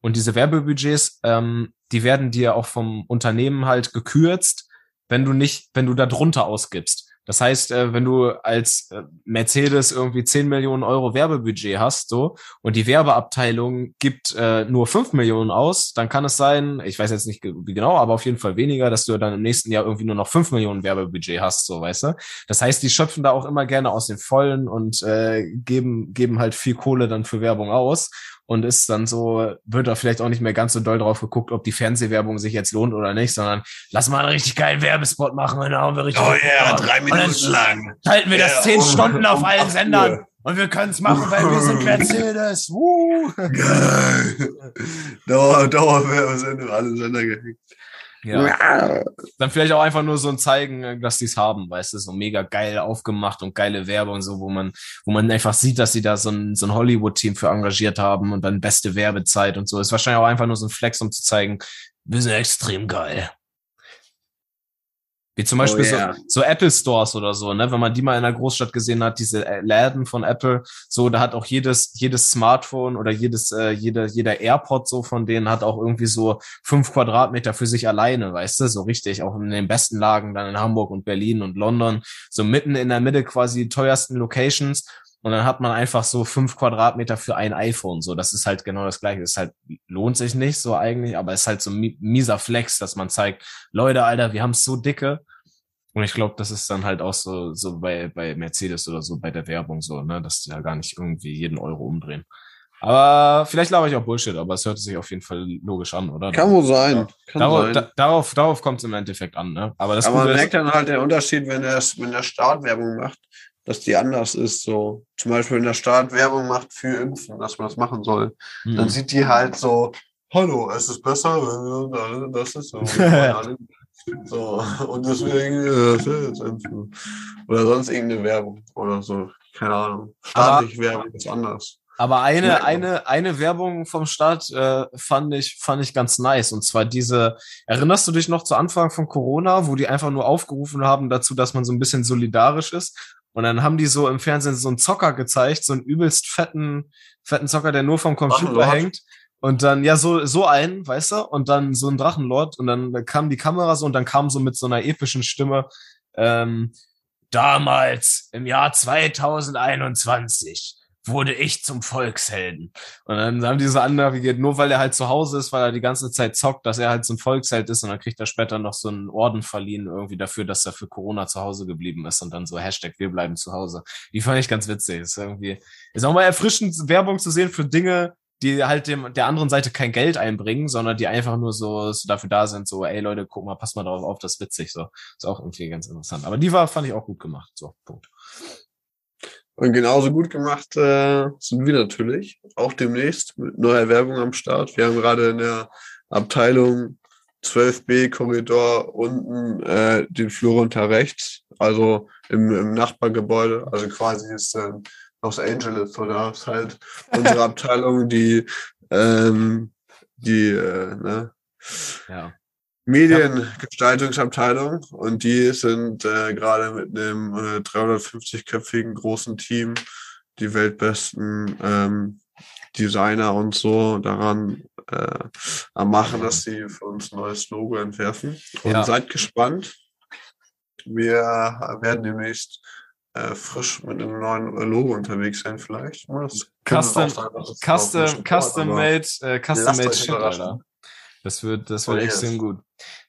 Und diese Werbebudgets, ähm, die werden dir auch vom Unternehmen halt gekürzt, wenn du nicht, wenn du da drunter ausgibst. Das heißt, äh, wenn du als äh, Mercedes irgendwie 10 Millionen Euro Werbebudget hast, so, und die Werbeabteilung gibt äh, nur 5 Millionen aus, dann kann es sein, ich weiß jetzt nicht wie genau, aber auf jeden Fall weniger, dass du dann im nächsten Jahr irgendwie nur noch 5 Millionen Werbebudget hast, so, weißt du? Das heißt, die schöpfen da auch immer gerne aus den Vollen und äh, geben, geben halt viel Kohle dann für Werbung aus und ist dann so, wird da vielleicht auch nicht mehr ganz so doll drauf geguckt, ob die Fernsehwerbung sich jetzt lohnt oder nicht, sondern lass mal einen richtig geilen Werbespot machen und dann haben wir richtig. Oh ja, Und drei Minuten lang. Halten wir Ja, das zehn um- Stunden auf um allen Sendern Uhr. und wir können es machen, weil wir sind Mercedes. Woo. Geil. Dauer, Dauerwerbesendung, alle Sender gehängt. Ja. Dann vielleicht auch einfach nur so ein Zeigen, dass die es haben, weißt du, so mega geil aufgemacht und geile Werbung, so wo man, wo man einfach sieht, dass sie da so ein, so ein Hollywood-Team für engagiert haben und dann beste Werbezeit und so. Ist wahrscheinlich auch einfach nur so ein Flex, um zu zeigen, wir sind extrem geil. Wie zum Oh Beispiel yeah. so, so Apple Stores oder so, ne? Wenn man die mal in der Großstadt gesehen hat, diese äh, Läden von Apple, so, da hat auch jedes, jedes Smartphone oder jedes, äh, jeder, jeder AirPod so von denen hat auch irgendwie so fünf Quadratmeter für sich alleine, weißt du, so richtig, auch in den besten Lagen dann in Hamburg und Berlin und London, so mitten in der Mitte quasi die teuersten Locations. und dann hat man einfach so fünf Quadratmeter für ein iPhone. So, das ist halt genau das Gleiche. Das ist halt, lohnt sich nicht so eigentlich, aber es ist halt so mieser Flex, dass man zeigt, Leute, Alter, wir haben es so dicke. Und ich glaube, das ist dann halt auch so, so bei, bei Mercedes oder so bei der Werbung so, ne, dass die ja gar nicht irgendwie jeden Euro umdrehen. Aber vielleicht laber ich auch Bullshit, aber es hört sich auf jeden Fall logisch an, oder? Kann wohl sein. Kann darauf, sein. Da, darauf, darauf kommt es im Endeffekt an, ne? Aber das Aber man merkt dann halt den Unterschied, wenn der, wenn der Staat Werbung macht, dass die anders ist. So zum Beispiel, wenn der Staat Werbung macht für Impfen, dass man das machen soll, hm. dann sieht die halt so, hallo, es ist besser, wenn das ist so. so. Und deswegen äh. Oder sonst irgendeine Werbung oder so. Keine Ahnung. Staatliche Werbung ist anders. Aber eine, Ja. eine, eine Werbung vom Staat äh, fand ich, fand ich ganz nice. Und zwar diese, erinnerst du dich noch zu Anfang von Corona, wo die einfach nur aufgerufen haben dazu, dass man so ein bisschen solidarisch ist? Und dann haben die so im Fernsehen so einen Zocker gezeigt, so einen übelst fetten, fetten Zocker, der nur vom Computer Drachenlord. hängt. Und dann, ja, so, so einen, weißt du? Und dann so ein Drachenlord. Und dann kam die Kamera so und dann kam so mit so einer epischen Stimme, ähm, damals im Jahr 2021 wurde ich zum Volkshelden. Und dann haben die so annavigiert, nur weil er halt zu Hause ist, weil er die ganze Zeit zockt, dass er halt so ein Volksheld ist und dann kriegt er später noch so einen Orden verliehen irgendwie dafür, dass er für Corona zu Hause geblieben ist und dann so Hashtag wir bleiben zu Hause. Die fand ich ganz witzig. Ist irgendwie, ist auch mal erfrischend, Werbung zu sehen für Dinge, die halt dem, der anderen Seite kein Geld einbringen, sondern die einfach nur so, so dafür da sind, so, ey Leute, guck mal, passt mal drauf auf, das ist witzig, so. Ist auch irgendwie ganz interessant. Aber die war, fand ich auch gut gemacht, so, Punkt. Und genauso gut gemacht äh, sind wir natürlich. Auch demnächst mit neuer Werbung am Start. Wir haben gerade in der Abteilung 12b Korridor unten äh, den Flur runter rechts, also im, im Nachbargebäude. Also quasi ist äh, Los Angeles oder ist halt unsere Abteilung, die ähm, die äh, ne, Ja. Mediengestaltungsabteilung und die sind äh, gerade mit einem äh, 350-köpfigen großen Team die weltbesten ähm, Designer und so daran äh, am machen, dass sie für uns ein neues Logo entwerfen. Und Ja. seid gespannt. Wir werden demnächst äh, frisch mit einem neuen Logo unterwegs sein, vielleicht. Das Custom- ein Custom, aber made, äh, custom made shit. Alter. Das wird, das Oh, wird yes. extrem gut.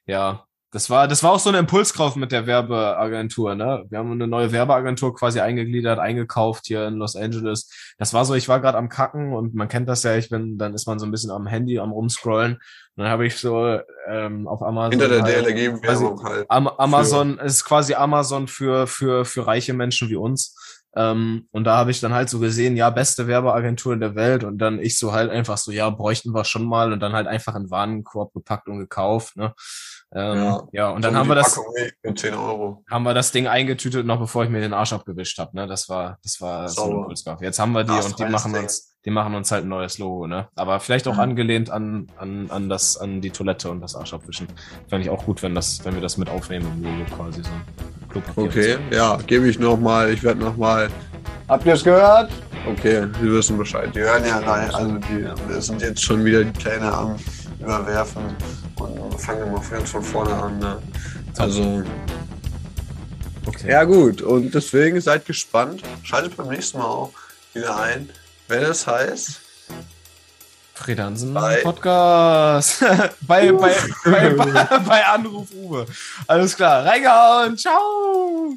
Ja. Das war, das war auch so ein Impulskauf mit der Werbeagentur, ne? Wir haben eine neue Werbeagentur quasi eingegliedert, eingekauft hier in Los Angeles. Das war so, ich war gerade am Kacken und man kennt das ja, ich bin, dann ist man so ein bisschen am Handy, am rumscrollen. Und dann habe ich so ähm, auf Amazon. Hinter der halt, DLRG-Werbung halt. Am Amazon ist quasi Amazon für, für, für reiche Menschen wie uns. Ähm, und da habe ich dann halt so gesehen, ja, beste Werbeagentur in der Welt. Und dann ich so halt einfach so, ja, bräuchten wir schon mal. Und dann halt einfach in Warenkorb gepackt und gekauft. Ne? Ähm, ja. Ja. und dann So haben wir das, Packung für 10 Euro. haben wir das Ding eingetütet, noch bevor ich mir den Arsch abgewischt habe. Ne? Das war, das war so ein Sauber. Impulskauf. Jetzt haben wir die Das und die machen Ding. uns, die machen uns halt ein neues Logo, ne? Aber vielleicht auch Mhm. angelehnt an, an, an das, an die Toilette und das Arsch abwischen. Fände ich auch gut, wenn das, wenn wir das mit aufnehmen im Logo quasi so. Klopapier Okay, so. ja, gebe ich nochmal. Ich werde nochmal. Habt ihr es gehört? Okay, Sie wissen Bescheid. Die hören ja rein. Also, die wir sind jetzt schon wieder die Pläne am Überwerfen und fangen mal ganz von vorne an. Ne? Also, Okay. ja, gut. Und deswegen seid gespannt. Schaltet beim nächsten Mal auch wieder ein, wenn es heißt. Fred Hansen Bei- Podcast. bei, bei, bei, bei, bei Anruf Uwe. Alles klar. Reingehauen. Ciao.